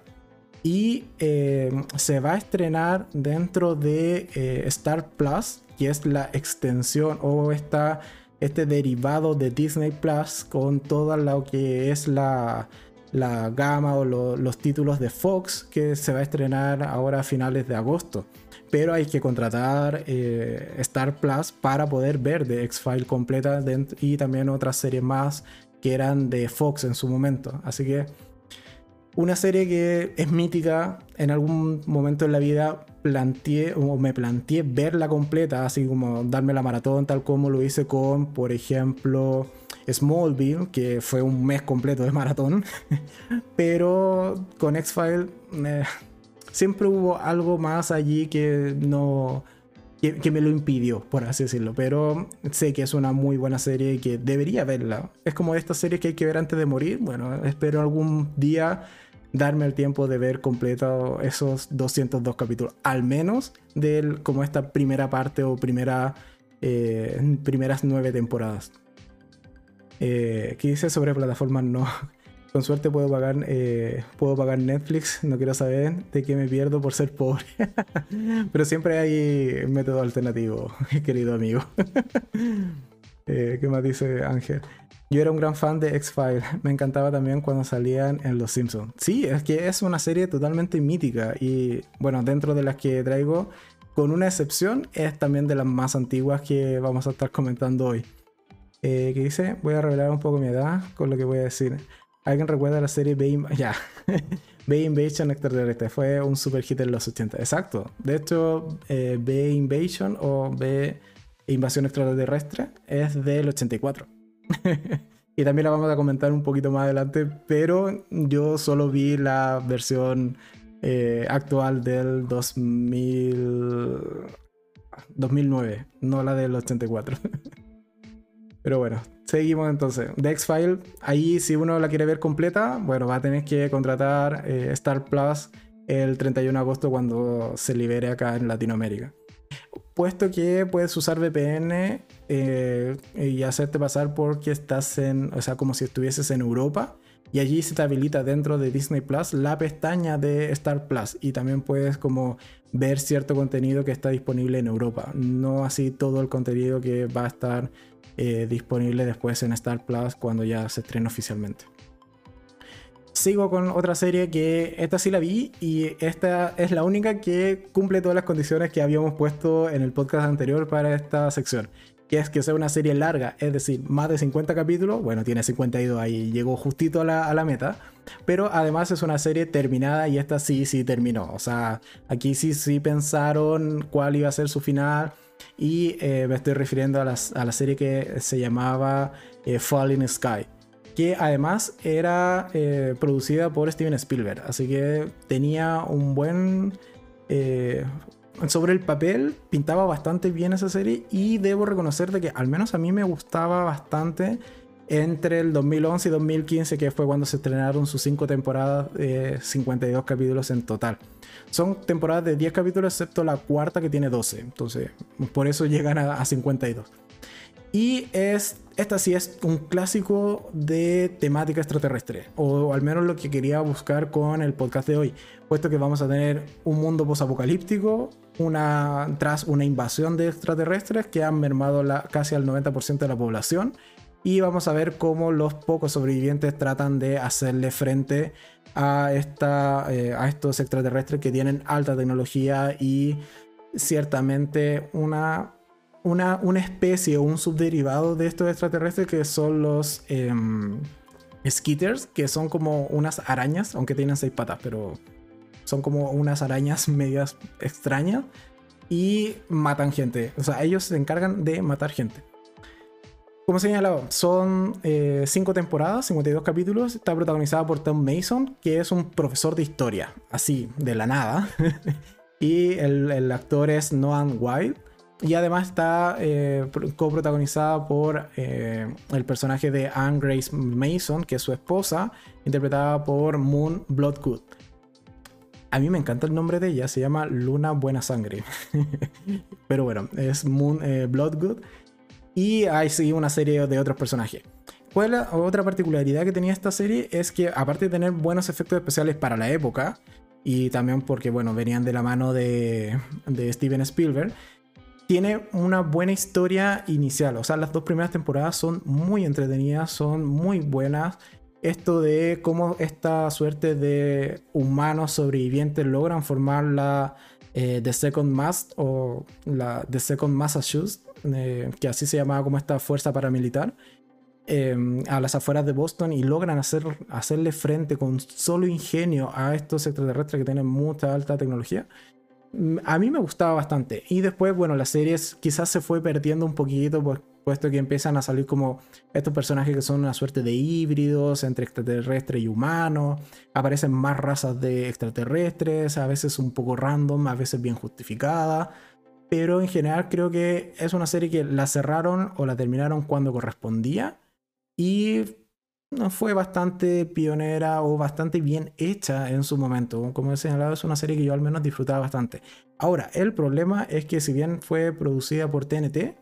Y eh, se va a estrenar dentro de eh, Star Plus, que es la extensión o esta, este derivado de Disney Plus con toda lo que es la, la gama o los títulos de Fox, que se va a estrenar ahora a finales de agosto. Pero hay que contratar eh, Star Plus para poder ver The X-File completa y también otras series más que eran de Fox en su momento. Así que una serie que es mítica, en algún momento en la vida planteé o me planteé verla completa, así como darme la maratón tal como lo hice con, por ejemplo, Smallville, que fue un mes completo de maratón, [laughs] pero con X-File eh, siempre hubo algo más allí que no que, me lo impidió, por así decirlo. Pero sé que es una muy buena serie y que debería verla. Es como esta serie que hay que ver antes de morir. Bueno, espero algún día darme el tiempo de ver completo esos 202 capítulos, al menos de como esta primera parte o primera, eh, primeras nueve temporadas. Eh, ¿Qué dice sobre plataformas no? Con suerte puedo pagar, eh, puedo pagar Netflix, no quiero saber de qué me pierdo por ser pobre. [laughs] Pero siempre hay método alternativo, [laughs] querido amigo. [laughs] Eh, ¿Qué más dice Ángel? Yo era un gran fan de X-Files. Me encantaba también cuando salían en Los Simpsons. Sí, es que es una serie totalmente mítica. Y bueno, dentro de las que traigo, con una excepción, es también de las más antiguas que vamos a estar comentando hoy. Eh, ¿Qué dice? Voy a revelar un poco mi edad con lo que voy a decir. ¿Alguien recuerda la serie B, [laughs] ya. B Invasion Extraterrestre? Fue un super hit en los 80. Exacto. De hecho, eh, B Invasion o B Invasión Extraterrestre es del 84. [laughs] y también la vamos a comentar un poquito más adelante, pero yo solo vi la versión eh, actual del 2000... 2009, no la del 84. [laughs] pero bueno, seguimos entonces. The X-File, ahí si uno la quiere ver completa, bueno, va a tener que contratar eh, Star Plus el 31 de agosto cuando se libere acá en Latinoamérica. Puesto que puedes usar VPN eh, y hacerte pasar porque estás en, o sea, como si estuvieses en Europa. Y allí se te habilita dentro de Disney Plus la pestaña de Star Plus. Y también puedes como ver cierto contenido que está disponible en Europa. No así todo el contenido que va a estar eh, disponible después en Star Plus cuando ya se estrene oficialmente sigo con otra serie que esta sí la vi y esta es la única que cumple todas las condiciones que habíamos puesto en el podcast anterior para esta sección. Que es que sea una serie larga, es decir, más de 50 capítulos. Bueno, tiene 52 ahí, llegó justito a la, a la meta. Pero además es una serie terminada y esta sí, sí terminó. O sea, aquí sí, sí pensaron cuál iba a ser su final. Y eh, me estoy refiriendo a, la serie que se llamaba eh, Falling Sky que además era eh, producida por Steven Spielberg, así que tenía un buen... Eh, sobre el papel pintaba bastante bien esa serie y debo reconocer de que al menos a mí me gustaba bastante entre el 2011 y 2015, que fue cuando se estrenaron sus 5 temporadas, de 52 capítulos en total. Son temporadas de 10 capítulos, excepto la cuarta que tiene 12. Entonces, por eso llegan a, a 52. Y es, esta sí es un clásico de temática extraterrestre, o al menos lo que quería buscar con el podcast de hoy, puesto que vamos a tener un mundo posapocalíptico, una, tras una invasión de extraterrestres que han mermado la, casi al 90% de la población, y vamos a ver cómo los pocos sobrevivientes tratan de hacerle frente a, esta, eh, a estos extraterrestres que tienen alta tecnología y ciertamente una una, especie o un subderivado de estos extraterrestres que son los eh, skitters, que son como unas arañas, aunque tienen seis patas, pero son como unas arañas [laughs] medias extrañas y matan gente. O sea, ellos se encargan de matar gente. Como señalado, son eh, cinco temporadas, 52 capítulos. Está protagonizada por Tom Mason, que es un profesor de historia, así, de la nada. [laughs] y el, actor es Noah Wild y además está eh, coprotagonizada por eh, el personaje de Anne Grace Mason, que es su esposa, interpretada por Moon Bloodgood. A mí me encanta el nombre de ella, se llama Luna Buena Sangre. [laughs] Pero bueno, es Moon eh, Bloodgood. Y hay sí una serie de otros personajes. ¿Cuál otra particularidad que tenía esta serie? Es que aparte de tener buenos efectos especiales para la época, y también porque, bueno, venían de la mano de, Steven Spielberg, tiene una buena historia inicial. O sea, las dos primeras temporadas son muy entretenidas, son muy buenas. Esto de cómo esta suerte de humanos sobrevivientes logran formar la eh, The Second Mast o la The Second Massachusetts, eh, que así se llamaba como esta fuerza paramilitar, eh, a las afueras de Boston y logran hacer, hacerle frente con solo ingenio a estos extraterrestres que tienen mucha alta tecnología a mí me gustaba bastante. Y después, bueno, la serie quizás se fue perdiendo un poquito, pues, puesto que empiezan a salir como estos personajes que son una suerte de híbridos entre extraterrestre y humano. Aparecen más razas de extraterrestres, a veces un poco random, a veces bien justificada. Pero en general creo que es una serie que la cerraron o la terminaron cuando correspondía. Y fue bastante pionera o bastante bien hecha en su momento. Como he señalado, es una serie que yo al menos disfrutaba bastante. Ahora, el problema es que si bien fue producida por TNT,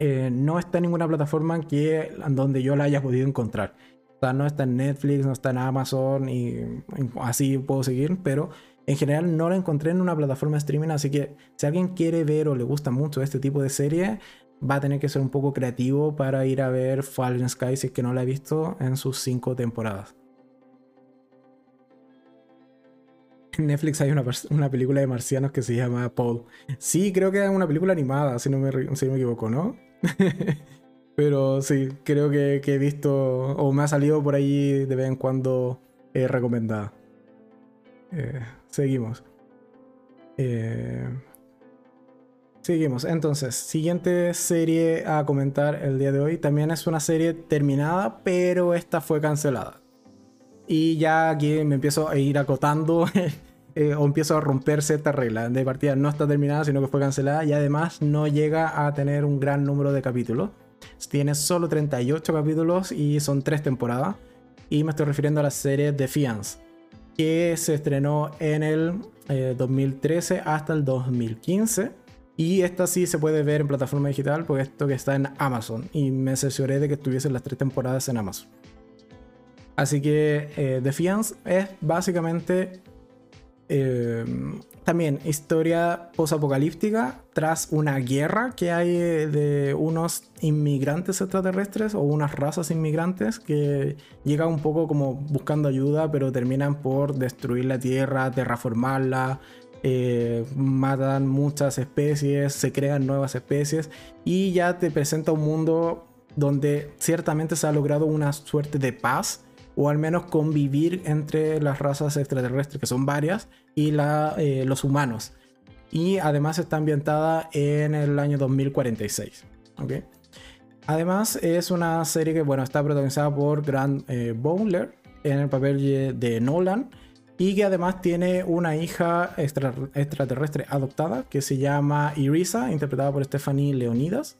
eh, no está en ninguna plataforma que, donde yo la haya podido encontrar. O sea, no está en Netflix, no está en Amazon y así puedo seguir, pero en general no la encontré en una plataforma de streaming, así que si alguien quiere ver o le gusta mucho este tipo de serie, va a tener que ser un poco creativo para ir a ver Fallen Sky si es que no la he visto en sus cinco temporadas. En Netflix hay una, película de marcianos que se llama Paul. Sí, creo que es una película animada, si no me, si me equivoco, ¿no? [laughs] Pero sí, creo que, he visto o me ha salido por ahí de vez en cuando eh, recomendada. Eh, seguimos. Eh, Seguimos. Entonces, siguiente serie a comentar el día de hoy. También es una serie terminada, pero esta fue cancelada. Y ya aquí me empiezo a ir acotando [laughs] eh, o empiezo a romper cierta regla. De partida no está terminada, sino que fue cancelada y además no llega a tener un gran número de capítulos. Tiene solo 38 capítulos y son tres temporadas. Y me estoy refiriendo a la serie Defiance, que se estrenó en el 2013 eh, hasta el 2015. Y esta sí se puede ver en plataforma digital, porque esto que está en Amazon. Y me aseguré de que estuviesen las tres temporadas en Amazon. Así que eh, Defiance es básicamente eh, también historia posapocalíptica tras una guerra que hay de unos inmigrantes extraterrestres o unas razas inmigrantes que llegan un poco como buscando ayuda, pero terminan por destruir la Tierra, terraformarla, eh, matan muchas especies, se crean nuevas especies y ya te presenta un mundo donde ciertamente se ha logrado una suerte de paz o al menos convivir entre las razas extraterrestres, que son varias, y eh, los humanos. Y además está ambientada en el año 2046. ¿okay? Además es una serie que bueno, está protagonizada por Grant eh, Bowler en el papel de Nolan y que además tiene una hija extraterrestre adoptada que se llama Irisa, interpretada por Stephanie Leonidas.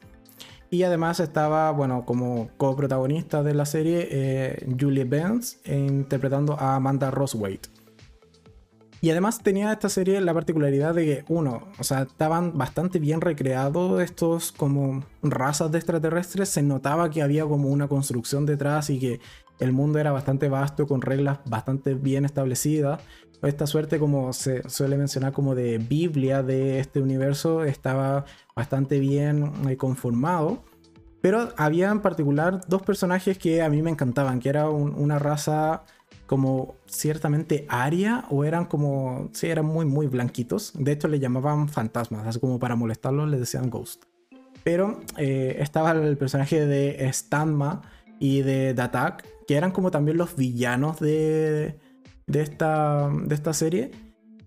Y además estaba, bueno, como coprotagonista de la serie, eh, Julie Benz, interpretando a Amanda Roswaite. Y además tenía esta serie la particularidad de que, uno, o sea, estaban bastante bien recreados estos como razas de extraterrestres, se notaba que había como una construcción detrás y que el mundo era bastante vasto, con reglas bastante bien establecidas. Esta suerte, como se suele mencionar, como de Biblia de este universo, estaba bastante bien eh, conformado. Pero había en particular dos personajes que a mí me encantaban, que era una raza como ciertamente aria o eran como, sí, eran muy, muy blanquitos. De hecho, le llamaban fantasmas, así como para molestarlos le decían ghost. Pero eh, estaba el personaje de Stanma y de Datak, que eran como también los villanos de, de, esta, de esta serie.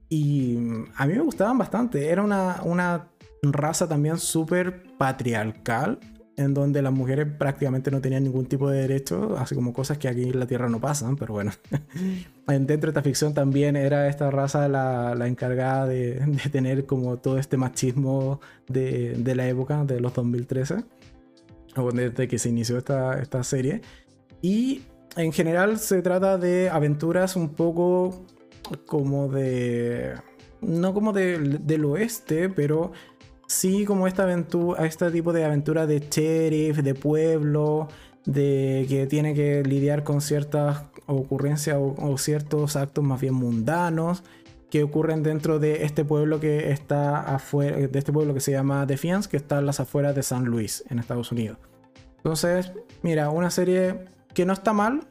Y a mí me gustaban bastante. Era una, una raza también súper patriarcal en donde las mujeres prácticamente no tenían ningún tipo de derecho, así como cosas que aquí en la Tierra no pasan, pero bueno. [laughs] Dentro de esta ficción también era esta raza la, la encargada de, de, tener como todo este machismo de, de, la época, de los 2013, o desde que se inició esta, esta serie. Y en general se trata de aventuras un poco como de... No como de, del oeste, pero sí como esta aventura, este tipo de aventura de sheriff, de pueblo, de que tiene que lidiar con ciertas ocurrencias o, ciertos actos más bien mundanos que ocurren dentro de este pueblo que está afuera, de este pueblo que se llama Defiance, que está en las afueras de San Luis, en Estados Unidos. Entonces, mira, una serie que no está mal,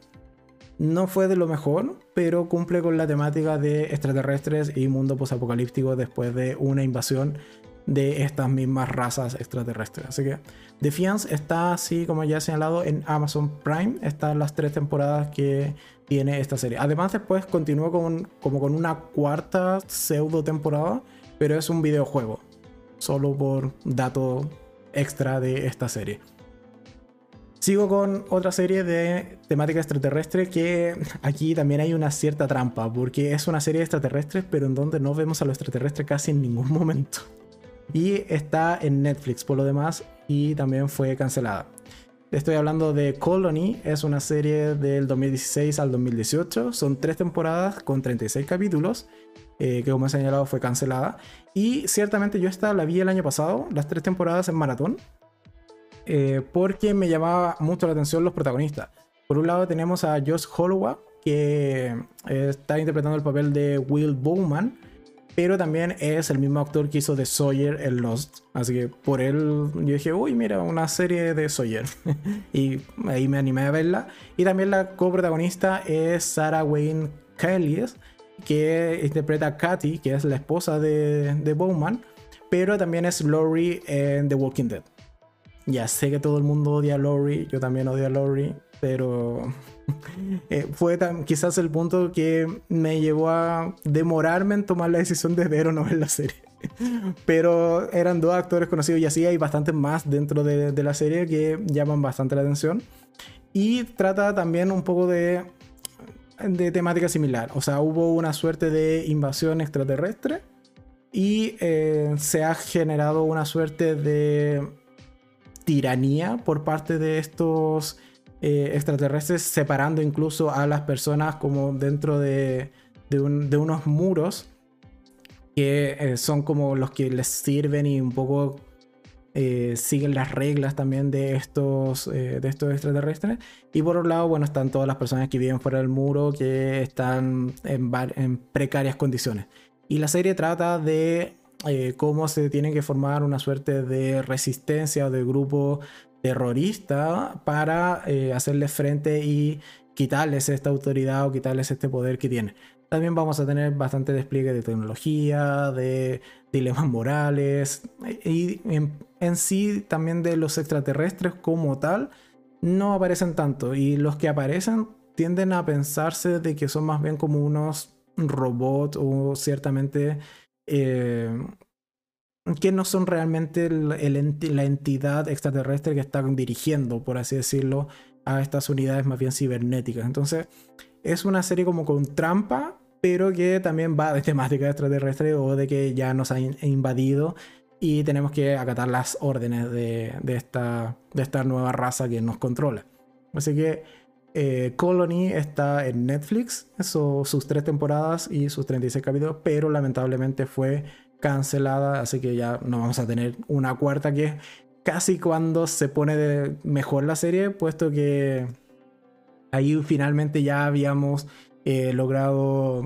no fue de lo mejor, pero cumple con la temática de extraterrestres y mundo posapocalíptico después de una invasión de estas mismas razas extraterrestres. Así que Defiance está así, como ya he señalado, en Amazon Prime. Están las tres temporadas que tiene esta serie. Además, después continúa con, como con una cuarta pseudo temporada, pero es un videojuego. Solo por dato extra de esta serie. Sigo con otra serie de temática extraterrestre que aquí también hay una cierta trampa, porque es una serie de extraterrestres, pero en donde no vemos a los extraterrestres casi en ningún momento. Y está en Netflix por lo demás y también fue cancelada. Estoy hablando de Colony, es una serie del 2016 al 2018, son tres temporadas con 36 capítulos, eh, que como he señalado fue cancelada. Y ciertamente yo esta la vi el año pasado, las tres temporadas en maratón, eh, porque me llamaba mucho la atención los protagonistas. Por un lado tenemos a Josh Holloway, que eh, está interpretando el papel de Will Bowman, pero también es el mismo actor que hizo de Sawyer en Lost. Así que por él yo dije, uy, mira, una serie de Sawyer. [laughs] y ahí me animé a verla. Y también la coprotagonista es Sarah Wayne Kelly, que interpreta a Katy, que es la esposa de, de Bowman. Pero también es Laurie en The Walking Dead. Ya sé que todo el mundo odia a Laurie, yo también odio a Laurie, pero eh, fue quizás el punto que me llevó a demorarme en tomar la decisión de ver o no ver la serie. [laughs] Pero eran dos actores conocidos y así hay bastantes más dentro de, la serie que llaman bastante la atención. Y trata también un poco de, de temática similar. O sea, hubo una suerte de invasión extraterrestre y eh, se ha generado una suerte de tiranía por parte de estos eh, extraterrestres, separando incluso a las personas como dentro de, de, unos muros que eh, son como los que les sirven y un poco siguen las reglas también de estos, de estos extraterrestres. Y por otro lado, bueno, están todas las personas que viven fuera del muro que están en, precarias condiciones. Y la serie trata de eh, cómo se tiene que formar una suerte de resistencia o de grupo terrorista para eh, hacerles frente y quitarles esta autoridad o quitarles este poder que tienen. También vamos a tener bastante despliegue de tecnología, de dilemas morales y en, sí también de los extraterrestres como tal no aparecen tanto y los que aparecen tienden a pensarse de que son más bien como unos robot o ciertamente eh, que no son realmente la entidad extraterrestre que están dirigiendo, por así decirlo, a estas unidades más bien cibernéticas. Entonces, es una serie como con trampa, pero que también va de temática extraterrestre o de que ya nos ha invadido y tenemos que acatar las órdenes de, de, esta, de esta nueva raza que nos controla. Así que eh, Colony está en Netflix, eso, sus tres temporadas y sus 36 capítulos, pero lamentablemente fue cancelada, así que ya no vamos a tener una cuarta que es casi cuando se pone mejor la serie, puesto que ahí finalmente ya habíamos eh, logrado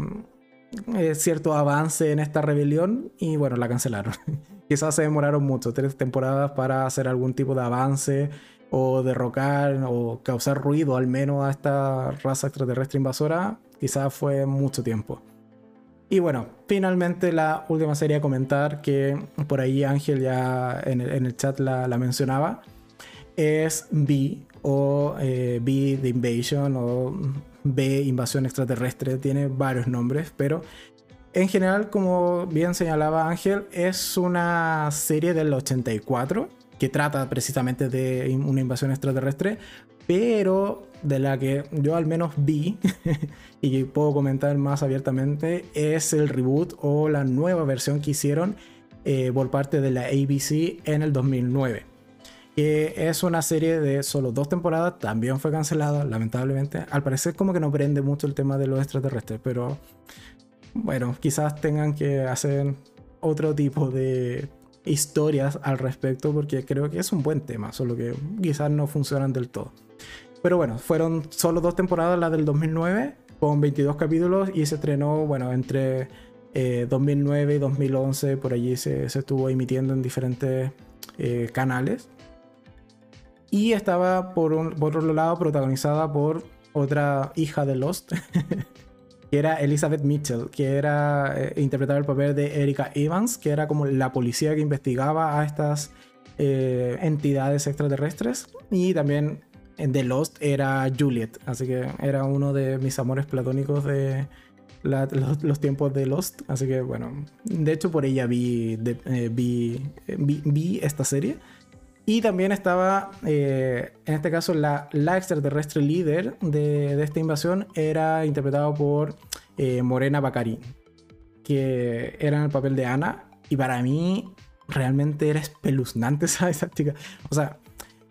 eh, cierto avance en esta rebelión y bueno, la cancelaron. [laughs] Quizás se demoraron mucho, tres temporadas para hacer algún tipo de avance o derrocar o causar ruido al menos a esta raza extraterrestre invasora, quizás fue mucho tiempo. Y bueno, finalmente la última serie a comentar, que por ahí Ángel ya en el, chat la, mencionaba, es B o eh, B The Invasion o B Invasión Extraterrestre, tiene varios nombres, pero en general, como bien señalaba Ángel, es una serie del 84 que trata precisamente de una invasión extraterrestre, pero de la que yo al menos vi [laughs] y puedo comentar más abiertamente es el reboot o la nueva versión que hicieron eh, por parte de la ABC en el 2009. Que es una serie de solo dos temporadas, también fue cancelada, lamentablemente. Al parecer como que no prende mucho el tema de los extraterrestres, pero bueno, quizás tengan que hacer otro tipo de historias al respecto porque creo que es un buen tema, solo que quizás no funcionan del todo. Pero bueno, fueron solo dos temporadas, la del 2009, con 22 capítulos y se estrenó, bueno, entre 2009 eh, y 2011, por allí se, estuvo emitiendo en diferentes eh, canales. Y estaba, por, un, por otro lado, protagonizada por otra hija de Lost, [laughs] que era Elizabeth Mitchell, que era eh, interpretaba el papel de Erika Evans, que era como la policía que investigaba a estas eh, entidades extraterrestres. Y también en The Lost era Juliet, así que era uno de mis amores platónicos de los, tiempos de Lost. Así que bueno, de hecho por ella vi, eh, vi, vi esta serie. Y también estaba, eh, en este caso, la, la extraterrestre líder de, esta invasión era interpretado por eh, Morena Bacari, que era en el papel de Ana. Y para mí, realmente era espeluznante [laughs] esa, esa chica. O sea,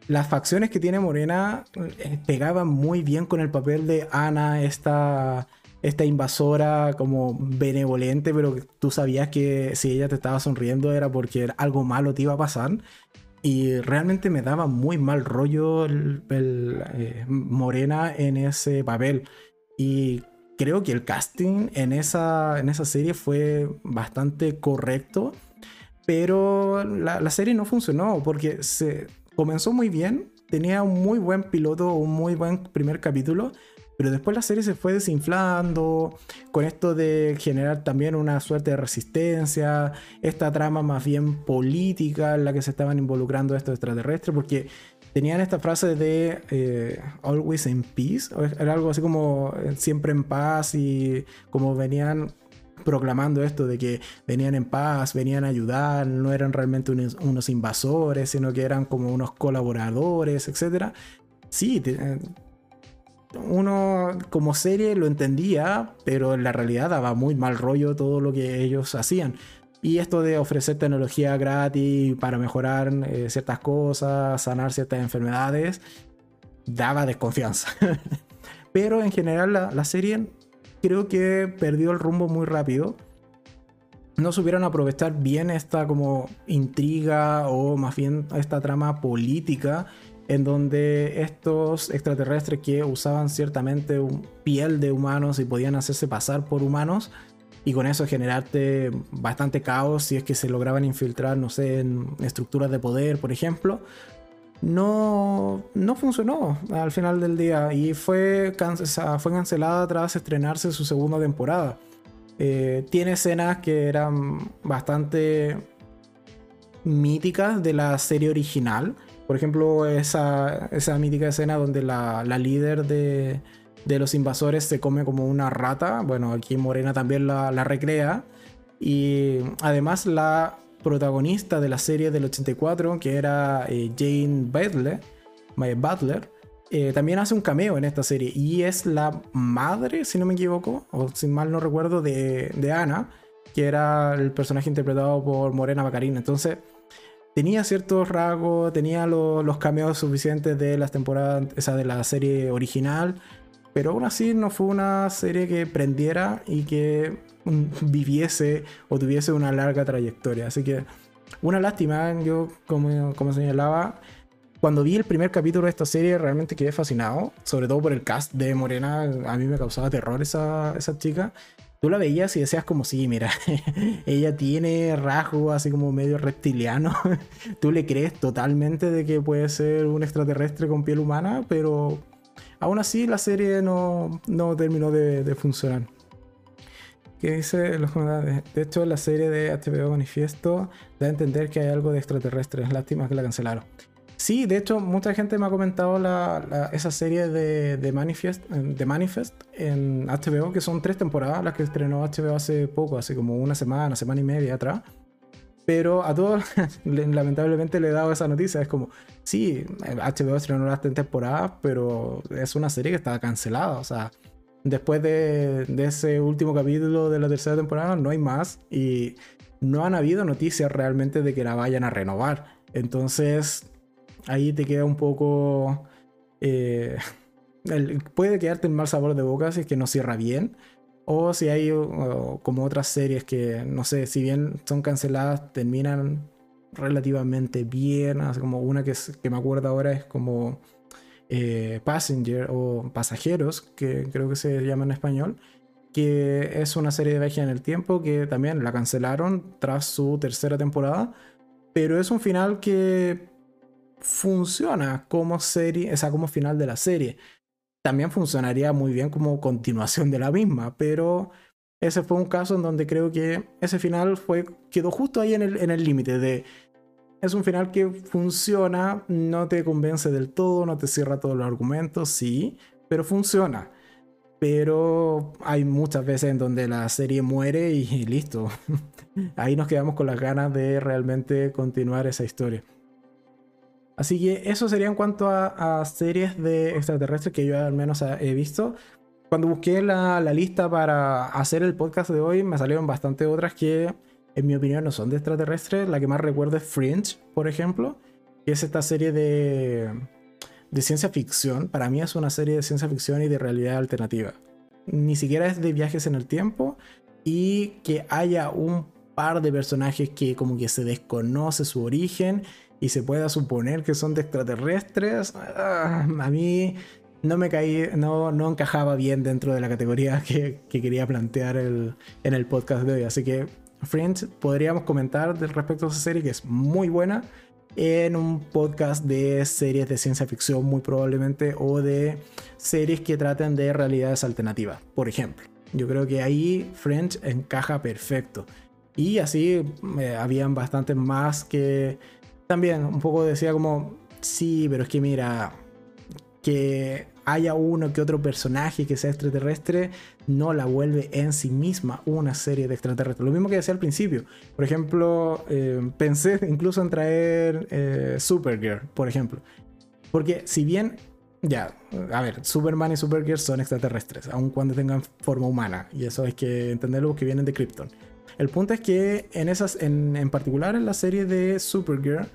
las facciones que tiene Morena eh, pegaban muy bien con el papel de Ana, esta, esta invasora como benevolente, pero tú sabías que si ella te estaba sonriendo era porque algo malo te iba a pasar. Y realmente me daba muy mal rollo eh, Morena en ese papel. Y creo que el casting en esa, en esa serie fue bastante correcto. Pero la, la serie no funcionó porque se comenzó muy bien. Tenía un muy buen piloto, un muy buen primer capítulo pero después la serie se fue desinflando con esto de generar también una suerte de resistencia, esta trama más bien política en la que se estaban involucrando estos extraterrestres, porque tenían esta frase de eh, always in peace, era algo así como eh, siempre en paz y como venían proclamando esto de que venían en paz, venían a ayudar, no eran realmente unos, invasores, sino que eran como unos colaboradores, etc. Sí, eh, uno como serie lo entendía, pero en la realidad daba muy mal rollo todo lo que ellos hacían. Y esto de ofrecer tecnología gratis para mejorar eh, ciertas cosas, sanar ciertas enfermedades, daba desconfianza. [laughs] Pero en general la, serie creo que perdió el rumbo muy rápido. No supieron aprovechar bien esta como intriga o más bien esta trama política en donde estos extraterrestres que usaban ciertamente piel de humanos y podían hacerse pasar por humanos y con eso generarte bastante caos si es que se lograban infiltrar, no sé, en estructuras de poder, por ejemplo, no, no funcionó al final del día y fue, fue cancelada tras estrenarse su segunda temporada. Eh, tiene escenas que eran bastante míticas de la serie original. Por ejemplo, esa, esa mítica escena donde la, la líder de, de los invasores se come como una rata. Bueno, aquí Morena también la, recrea. Y además la protagonista de la serie del 84, que era eh, Jane Butler, Butler eh, también hace un cameo en esta serie. Y es la madre, si no me equivoco, o si mal no recuerdo, de, de Ana, que era el personaje interpretado por Morena Bacarina. Entonces, tenía ciertos rasgos, tenía los cameos suficientes de las temporadas, de la serie original. Pero aún así no fue una serie que prendiera y que viviese o tuviese una larga trayectoria. Así que una lástima, yo como, como señalaba, cuando vi el primer capítulo de esta serie realmente quedé fascinado, sobre todo por el cast de Morena, a mí me causaba terror esa, esa chica. Tú la veías y decías como, sí, mira, [laughs] ella tiene rasgos así como medio reptiliano. [laughs] Tú le crees totalmente de que puede ser un extraterrestre con piel humana, pero Aún así, la serie no, terminó de, funcionar. ¿Qué dice los De hecho, la serie de HBO Manifiesto da a entender que hay algo de extraterrestres. Lástima que la cancelaron. Sí, de hecho, mucha gente me ha comentado esa serie de, de, Manifest, de Manifest en HBO, que son tres temporadas, las que estrenó HBO hace poco, hace como una semana, semana y media atrás. Pero a todos, [laughs] lamentablemente, le he dado esa noticia. Es como, sí, HBO estrenó las temporadas, pero es una serie que está cancelada. O sea, después de, ese último capítulo de la tercera temporada, no hay más. Y no han habido noticias realmente de que la vayan a renovar. Entonces, ahí te queda un poco. Eh, puede quedarte en mal sabor de boca si es que no cierra bien. O si hay como otras series que, no sé, si bien son canceladas, terminan relativamente bien. Así como una que, me acuerdo ahora es como eh, Passenger o Pasajeros, que creo que se llama en español, que es una serie de viaje en el tiempo que también la cancelaron tras su tercera temporada, pero es un final que funciona como serie, o sea, como final de la serie también funcionaría muy bien como continuación de la misma, pero ese fue un caso en donde creo que ese final fue, quedó justo ahí en el límite de es un final que funciona, no te convence del todo, no te cierra todos los argumentos, sí, pero funciona. Pero hay muchas veces en donde la serie muere y [laughs] listo. [laughs] Ahí nos quedamos con las ganas de realmente continuar esa historia. Así que eso sería en cuanto a, series de extraterrestres que yo al menos he visto. Cuando busqué la, lista para hacer el podcast de hoy, me salieron bastante otras que, en mi opinión, no son de extraterrestres. La que más recuerdo es Fringe, por ejemplo, que es esta serie de, ciencia ficción. Para mí es una serie de ciencia ficción y de realidad alternativa. Ni siquiera es de viajes en el tiempo y que haya un par de personajes que como que se desconoce su origen y se pueda suponer que son de extraterrestres, ah, a mí no me caí, no, no encajaba bien dentro de la categoría que, quería plantear en el podcast de hoy. Así que, Friends, podríamos comentar del respecto a esa serie que es muy buena en un podcast de series de ciencia ficción muy probablemente o de series que traten de realidades alternativas, por ejemplo. Yo creo que ahí Friends encaja perfecto. Y así eh, habían bastantes más que también un poco decía como, sí, pero es que mira, que haya uno que otro personaje que sea extraterrestre no la vuelve en sí misma una serie de extraterrestres. Lo mismo que decía al principio. Por ejemplo, eh, pensé incluso en traer eh, Supergirl, por ejemplo. Porque si bien, ya, a ver, Superman y Supergirl son extraterrestres, aun cuando tengan forma humana. Y eso hay que entenderlo porque vienen de Krypton. El punto es que en esas, en, en particular en la serie de Supergirl,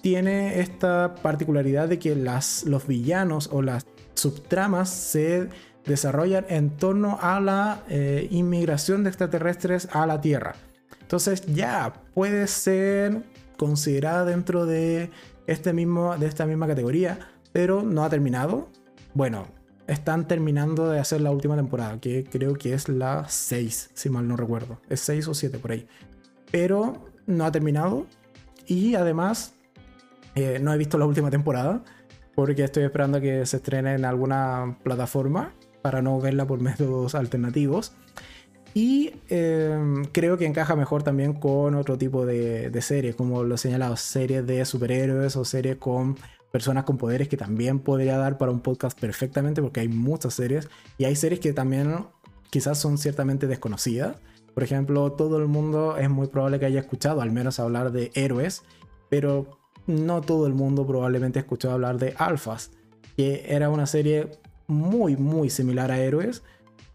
tiene esta particularidad de que las, los villanos o las subtramas se desarrollan en torno a la eh, inmigración de extraterrestres a la Tierra. Entonces ya puede ser considerada dentro de, este mismo, de esta misma categoría, pero no ha terminado. Bueno, están terminando de hacer la última temporada, que creo que es la 6, si mal no recuerdo. Es 6 o 7 por ahí. Pero no ha terminado. Y además, eh, no he visto la última temporada, porque estoy esperando que se estrene en alguna plataforma para no verla por [laughs] métodos alternativos. Y em, creo que encaja mejor también con otro tipo de, de series, como lo he señalado, series de superhéroes o series con personas con poderes que también podría dar para un podcast perfectamente, porque hay muchas series y hay series que también quizás son ciertamente desconocidas. Por ejemplo, todo el mundo es muy probable que haya escuchado al menos hablar de héroes, pero no todo el mundo probablemente ha escuchado hablar de Alphas, que era una serie muy, muy similar a Héroes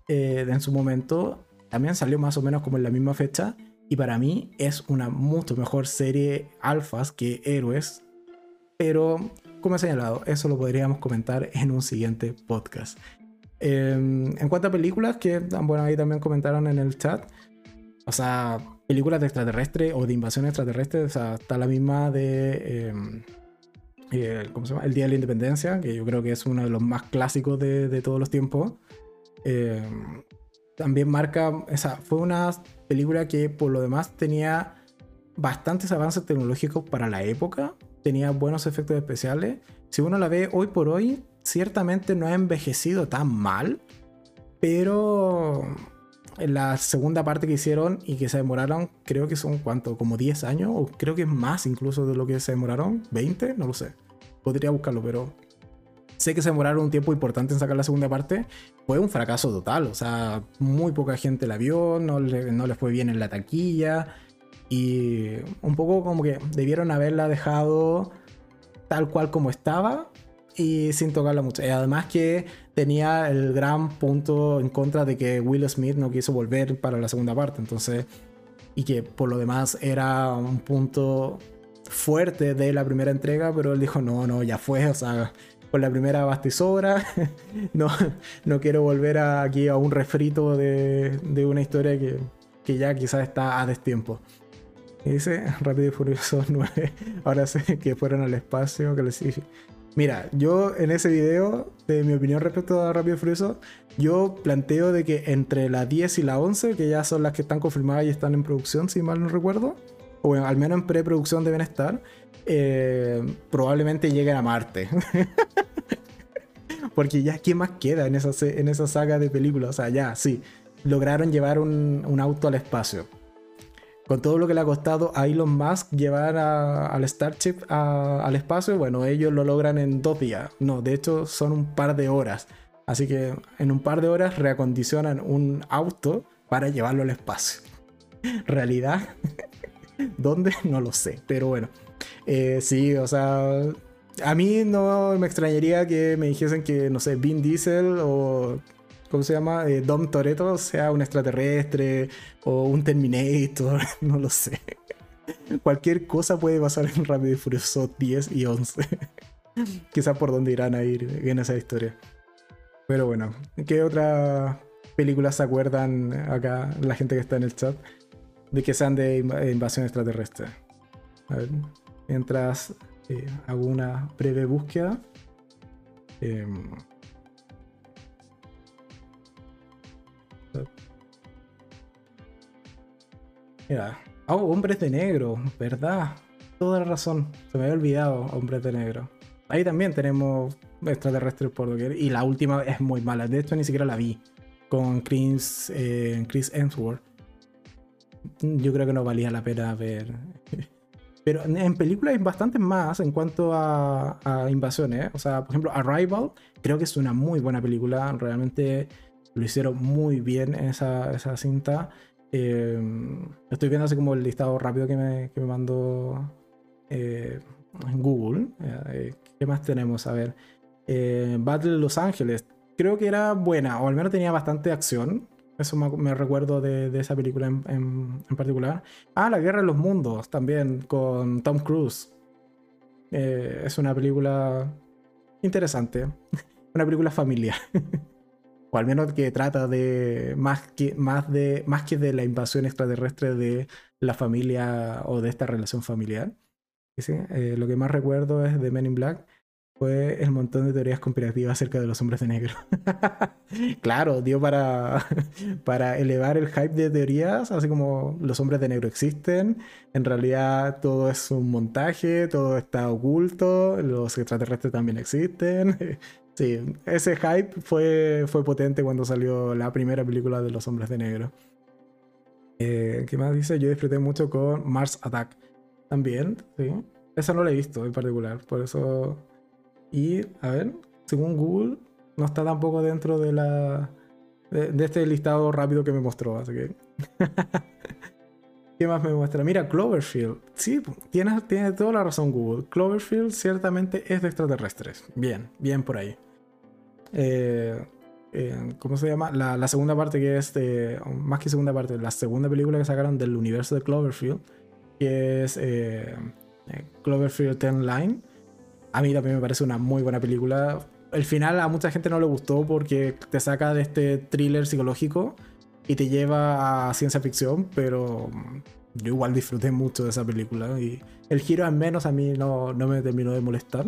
eh, en su momento. También salió más o menos como en la misma fecha. Y para mí es una mucho mejor serie Alphas que Héroes. Pero, como he señalado, eso lo podríamos comentar en un siguiente podcast. Em, en cuanto a películas, que bueno, ahí también comentaron en el chat. O sea, películas de extraterrestre o de invasión extraterrestre, o sea, está la misma de. Em, eh, ¿Cómo se llama? El Día de la Independencia, que yo creo que es uno de los más clásicos de, todos los tiempos. Em, también marca. Esa, fue una película que por lo demás tenía bastantes avances tecnológicos para la época, tenía buenos efectos especiales. Si uno la ve hoy por hoy, ciertamente no ha envejecido tan mal, pero la segunda parte que hicieron y que se demoraron, creo que son cuánto, como 10 años, o creo que es más incluso de lo que se demoraron, 20, no lo sé. Podría buscarlo, pero sé que se demoraron un tiempo importante en sacar la segunda parte. Fue un fracaso total, o sea, muy poca gente la vio, no le, no le fue bien en la taquilla. Y un poco como que debieron haberla dejado tal cual como estaba y sin tocarla mucho. Y además que tenía el gran punto en contra de que Will Smith no quiso volver para la segunda parte. Entonces, y que por lo demás era un punto fuerte de la primera entrega, pero él dijo, no, no, ya fue, o sea, con la primera basta y sobra, [laughs] no, no quiero volver aquí a un refrito de, de una historia que, que, ya quizás está a destiempo. Y dice Rápido y Furioso [laughs] 9, ahora sé que fueron al espacio, que les Mira, yo en ese video, de mi opinión respecto a Rápido y yo planteo de que entre la 10 y la 11, que ya son las que están confirmadas y están en producción, si mal no recuerdo, o al menos en preproducción deben estar, eh, probablemente lleguen a Marte. [laughs] Porque ya, ¿qué más queda en esa, en esa saga de películas? O sea, ya, sí, lograron llevar un auto al espacio con todo lo que le ha costado a Elon Musk llevar al Starship al espacio, bueno, ellos lo logran en dos días. No, de hecho son un par de horas. Así que en un par de horas reacondicionan un auto para llevarlo al espacio. [laughs] ¿Realidad? [laughs] ¿Dónde? No lo sé. Pero bueno. Eh, sí, o sea. A mí no me extrañaría que me dijesen que, no sé, Vin Diesel o ¿cómo se llama? Eh, Dom Toretto sea un extraterrestre o un Terminator, [laughs] no lo sé. Cualquier cosa puede pasar en Rápido y Furioso 10 y 11. [laughs] Quizás por dónde irán a ir en esa historia. Pero bueno, ¿qué otra película se acuerdan acá la gente que está en el chat de que sean de invasión extraterrestre? A ver, mientras eh, hago una breve búsqueda. Eh, Mira. Oh, hombres de negro, ¿verdad? Toda la razón. Se me había olvidado, hombres de negro. Ahí también tenemos extraterrestres por doquier. Y la última es muy mala. De hecho, ni siquiera la vi. Con Chris, eh, Chris. Yo creo que no valía la pena ver, [laughs] Pero en películas hay bastantes más en cuanto a, invasiones. O sea, por ejemplo, Arrival creo que es una muy buena película. Realmente lo hicieron muy bien esa, esa cinta. Eh, estoy viendo así como el listado rápido que me, que me mandó eh, en Google. Eh, ¿Qué más tenemos? A ver. Battle Los Ángeles. Creo que era buena, o al menos tenía bastante acción. Eso me, recuerdo de, esa película en, particular. Ah, La Guerra de los Mundos, también, con Tom Cruise. Eh, es una película interesante. [laughs] una película familiar. [laughs] o al menos que trata de más, que más, de más que de la invasión extraterrestre de la familia o de esta relación familiar. Eh, lo que más recuerdo es de Men in Black fue el montón de teorías conspirativas acerca de los hombres de negro. [laughs] claro, dio para, [laughs] para elevar el hype de teorías, así como los hombres de negro existen, en realidad todo es un montaje, todo está oculto, los extraterrestres también existen. Sí, ese hype fue, fue potente cuando salió la primera película de los hombres de negro. Eh, ¿Qué más dice? Yo disfruté mucho con Mars Attack. También, sí. Esa no la he visto en particular, por eso y, a ver, según Google, no está tampoco dentro de la. de, este listado rápido que me mostró. [laughs] ¿Qué más me muestra? Mira, Cloverfield. Sí, tiene, tiene toda la razón Google. Cloverfield ciertamente es de extraterrestres. Bien, bien por ahí. Eh, eh, ¿Cómo se llama? La, segunda parte que es más que segunda parte, la segunda película que sacaron del universo de Cloverfield, que es eh, Cloverfield 10 Line, a mí también me parece una muy buena película. El final a mucha gente no le gustó porque te saca de este thriller psicológico y te lleva a ciencia ficción, pero yo igual disfruté mucho de esa película y el giro al menos a mí no, me terminó de molestar.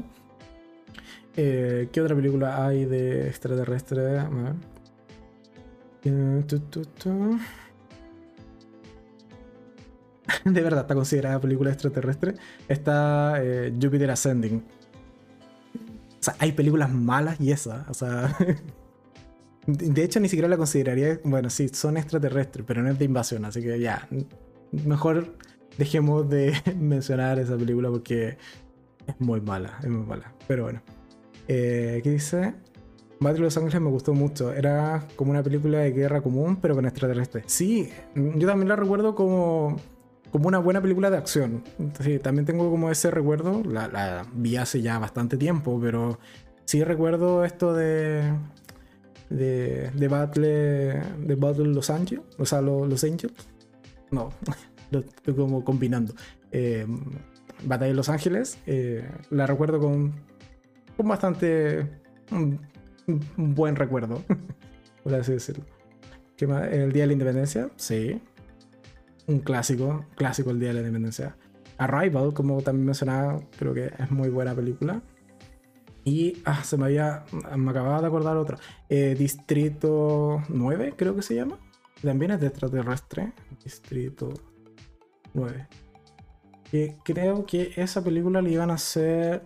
Eh, ¿Qué otra película hay de extraterrestre? Eh, [laughs] de verdad está considerada película extraterrestre. Está eh, Jupiter Ascending o sea, hay películas malas y esa. O sea. [laughs] de hecho, ni siquiera la consideraría. Bueno, sí, son extraterrestres, pero no es de invasión, así que ya. Mejor dejemos de [laughs] mencionar esa película porque es muy mala, es muy mala. Pero bueno. Eh, ¿Qué dice? Battle Los Ángeles me gustó mucho. Era como una película de guerra común, pero con extraterrestres. Sí, yo también la recuerdo como como una buena película de acción. Sí, también tengo como ese recuerdo, la, vi hace ya bastante tiempo, pero sí recuerdo esto de de, de Battle de Battle Los Ángeles, o sea, Los, Angels. No, [laughs] lo estoy como combinando. Eh, Batalla de Los Ángeles, eh, la recuerdo con, con bastante un, buen recuerdo, [laughs] por así decirlo. ¿El Día de la Independencia? Sí, un clásico, clásico el Día de la Independencia. Arrival, como también mencionaba, creo que es muy buena película. Y ah, se me había. Me acababa de acordar otra. Eh, Distrito 9, creo que se llama. También es de extraterrestre. Distrito 9. Y creo que esa película le iban a hacer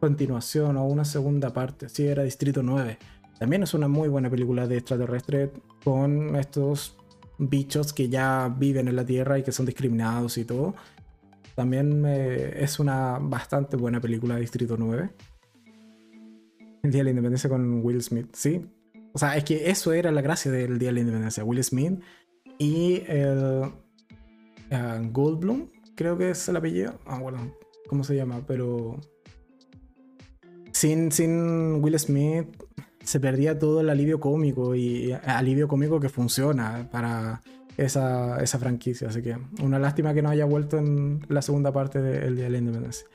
continuación o una segunda parte. Sí, era Distrito 9. También es una muy buena película de extraterrestre con estos bichos que ya viven en la Tierra y que son discriminados y todo. También eh, es una bastante buena película Distrito 9. El Día de la Independencia con Will Smith, sí. O sea, es que eso era la gracia del Día de la Independencia. Will Smith y el uh, Goldblum, creo que es el apellido. Ah, bueno, ¿cómo se llama? Pero sin, sin Will Smith se perdía todo el alivio cómico y alivio cómico que funciona para esa, esa franquicia. Así que una lástima que no haya vuelto en la segunda parte del Día de la Independencia.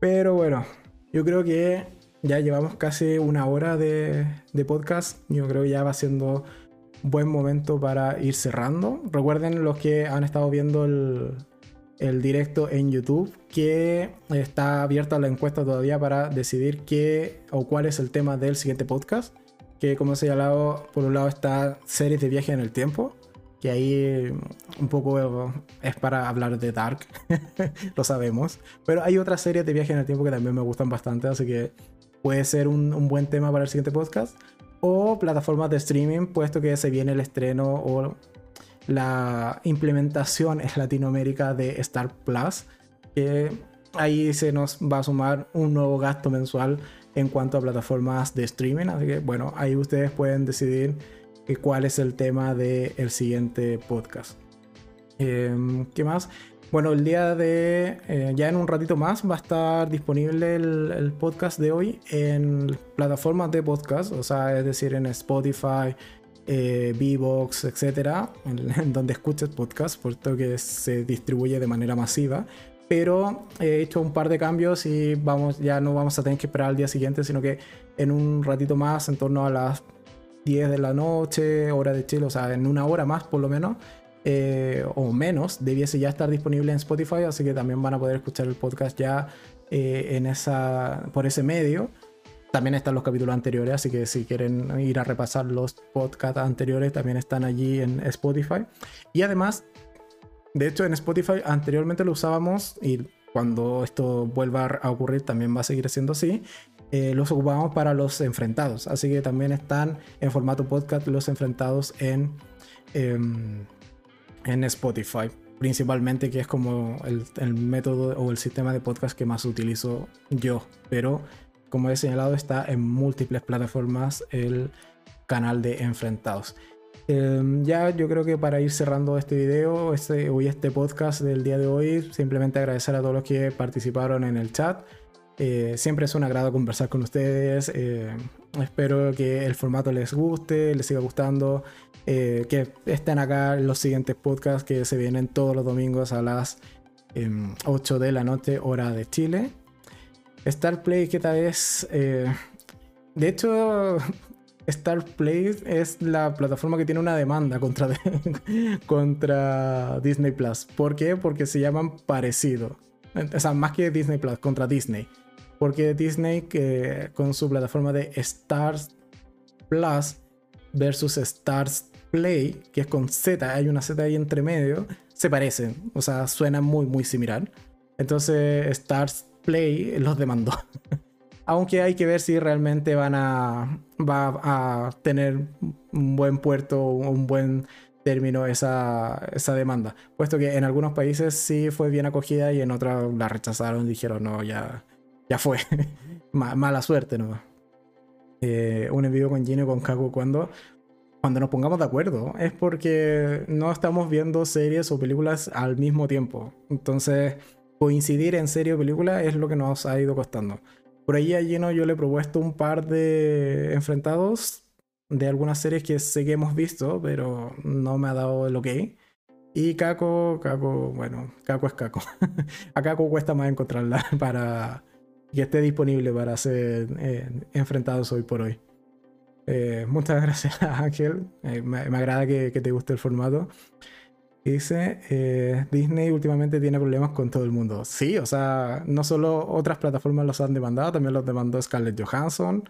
Pero bueno, yo creo que ya llevamos casi una hora de, de podcast. Yo creo que ya va siendo buen momento para ir cerrando. Recuerden los que han estado viendo el, el directo en YouTube, que está abierta la encuesta todavía para decidir qué o cuál es el tema del siguiente podcast. Que como ha señalado, por un lado está series de viaje en el tiempo, que ahí un poco es para hablar de Dark, [laughs] lo sabemos. Pero hay otras series de viaje en el tiempo que también me gustan bastante, así que puede ser un, un buen tema para el siguiente podcast. O plataformas de streaming, puesto que se viene el estreno o la implementación en Latinoamérica de Star Plus, que ahí se nos va a sumar un nuevo gasto mensual en cuanto a plataformas de streaming. Así que bueno, ahí ustedes pueden decidir cuál es el tema del siguiente podcast. Em, ¿Qué más? Bueno, el día de, eh, ya en un ratito más, va a estar disponible el, podcast de hoy en plataformas de podcast, o sea, es decir, en Spotify, eh, etcétera, en, [laughs] donde escuches podcast, puesto que se distribuye de manera masiva. Pero he hecho un par de cambios y vamos, ya no vamos a tener que esperar al día siguiente, sino que en un ratito más, en torno a las 10 de la noche, hora de Chile, o sea, en una hora más por lo menos, eh, o menos, debiese ya estar disponible en Spotify, así que también van a poder escuchar el podcast ya eh, en esa, por ese medio. También están los capítulos anteriores, así que si quieren ir a repasar los podcasts anteriores, también están allí en Spotify. Y además, de hecho, en Spotify anteriormente lo usábamos y cuando esto vuelva a ocurrir también va a seguir siendo así. Eh, los ocupamos para los enfrentados, así que también están en formato podcast los enfrentados en. Em, en Spotify, principalmente que es como el, método o el sistema de podcast que más utilizo yo, pero como he señalado está en múltiples plataformas el canal de Enfrentados. Em, ya yo creo que para ir cerrando este video, este, este podcast del día de hoy, simplemente agradecer a todos los que participaron en el chat. Eh, siempre es un agrado conversar con ustedes. Eh, espero que el formato les guste, les siga gustando. Eh, que estén acá los siguientes podcasts que se vienen todos los domingos a las 8 em, de la noche, hora de Chile. Starplay, ¿qué tal es? Eh, de hecho, [laughs] Starplay es la plataforma que tiene una demanda contra, [laughs] contra Disney Plus. ¿Por qué? Porque se llaman parecido. O sea, más que Disney Plus, contra Disney. Porque Disney, que con su plataforma de Stars Plus versus Stars Play, que es con Z, hay una Z ahí entre medio, se parecen, o sea, suena muy, muy similar. Entonces, Stars Play los demandó. [laughs] Aunque hay que ver si realmente van a, va a tener un buen puerto, un buen término esa, esa demanda. Puesto que en algunos países sí fue bien acogida y en otros la rechazaron dijeron, no, ya, ya fue. [laughs] Mala suerte, ¿no? Eh, un envío con Gino y con Kaku cuando cuando nos pongamos de acuerdo, es porque no estamos viendo series o películas al mismo tiempo. Entonces, coincidir en serie o película es lo que nos ha ido costando. Por ahí a Gino yo le he propuesto un par de enfrentados de algunas series que sé que hemos visto, pero no me ha dado el ok. Y Kako, Kako, bueno, Kako es Kako. [laughs] a Kako cuesta más encontrarla [laughs] para que esté disponible para ser eh, enfrentados hoy por hoy. Eh, muchas [laughs] gracias, Ángel. Eh, me, agrada que, te guste el formato. Dice, eh, Disney últimamente tiene problemas con todo el mundo. Sí, o sea, no solo otras plataformas los han demandado, también los demandó Scarlett Johansson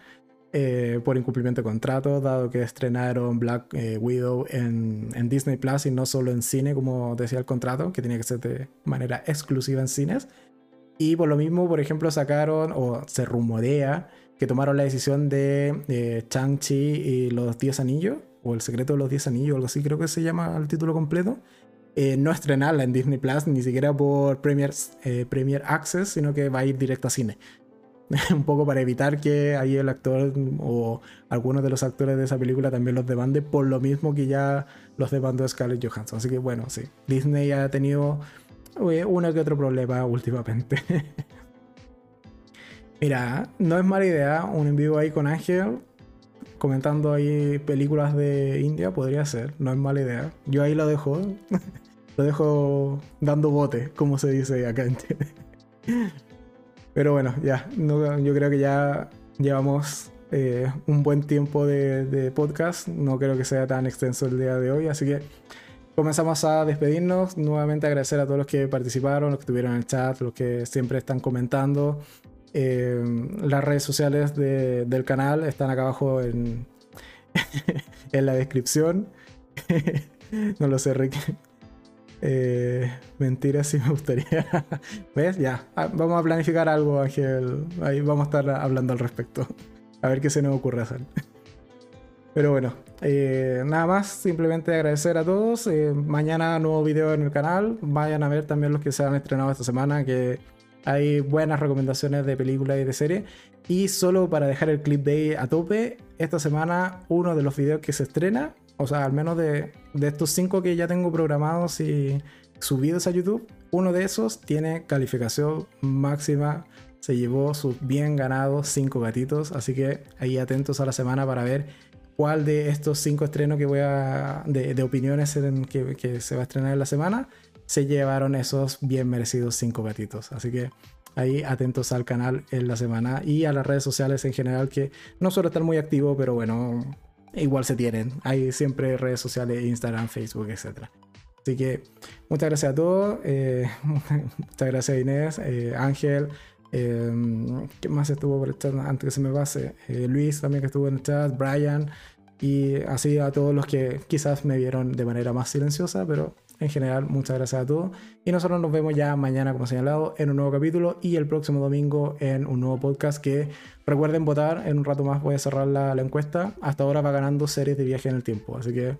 por incumplimiento de contrato, dado que estrenaron Black Widow en, en, Disney Plus y no solo en cine, como decía el contrato, que tenía que ser de manera exclusiva en cines. Y por lo mismo, por ejemplo, sacaron o se rumorea que tomaron la decisión de eh, Chang-Chi y los 10 anillos, o El secreto de los 10 anillos, algo así creo que se llama el título completo, eh, no estrenarla en Disney Plus, ni siquiera por Premier, eh, Premier Access, sino que va a ir directo a cine. [laughs] Un poco para evitar que ahí el actor o algunos de los actores de esa película también los demande, por lo mismo que ya los demandó Scarlett Johansson. Así que bueno, sí, Disney ha tenido uno que otro problema últimamente. [laughs] Mira, no es mala idea un en vivo ahí con Ángel comentando ahí películas de India, podría ser, no es mala idea. Yo ahí lo dejo, [laughs] lo dejo dando bote, como se dice acá en Chile. [laughs] Pero bueno, ya, yo creo que ya llevamos eh, un buen tiempo de, de, podcast, no creo que sea tan extenso el día de hoy, así que comenzamos a despedirnos, nuevamente agradecer a todos los que participaron, los que estuvieron en el chat, los que siempre están comentando. Eh, las redes sociales del canal están acá abajo en, [laughs] en la descripción. [laughs] no lo sé, Rick. Eh, mentira, sí me gustaría. [laughs] ¿Ves? Ya. Ah, vamos a planificar algo, Ángel. Ahí vamos a estar hablando al respecto. [laughs] A ver qué se nos ocurre hacer. [laughs] Pero bueno, eh, nada más, simplemente agradecer a todos. Eh, mañana nuevo video en el canal. Vayan a ver también los que se han estrenado esta semana, que hay buenas recomendaciones de películas y de series. Y solo para dejar el clip de a tope, esta semana uno de los videos que se estrena, o sea, al menos de, de estos cinco que ya tengo programados y subidos a YouTube, uno de esos tiene calificación máxima. Se llevó sus bien ganados cinco gatitos, así que ahí atentos a la semana para ver cuál de estos cinco estrenos que voy a. de, opiniones que, se va a estrenar en la semana se llevaron esos bien merecidos cinco gatitos. Así que ahí atentos al canal en la semana y a las redes sociales en general, que no suelo estar muy activo, pero bueno, igual se tienen. Hay siempre redes sociales, Instagram, Facebook, etc. Así que muchas gracias a todos. Eh, [laughs] muchas gracias Inés, eh, Ángel. Eh, ¿Qué más estuvo por el chat antes que se me pase? Luis también que estuvo en el chat, Brian, y así a todos los que quizás me vieron de manera más silenciosa, pero en general, muchas gracias a todos. Y nosotros nos vemos ya mañana, como señalado, en un nuevo capítulo y el próximo domingo en un nuevo podcast que recuerden votar. En un rato más voy a cerrar la, encuesta. Hasta ahora va ganando series de viaje en el tiempo. Así que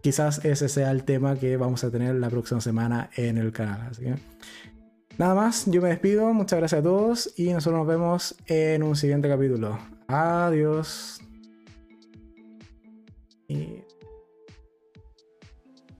quizás ese sea el tema que vamos a tener la próxima semana en el canal. Así que nada más, yo me despido. Muchas gracias a todos y nosotros nos vemos en un siguiente capítulo. Adiós.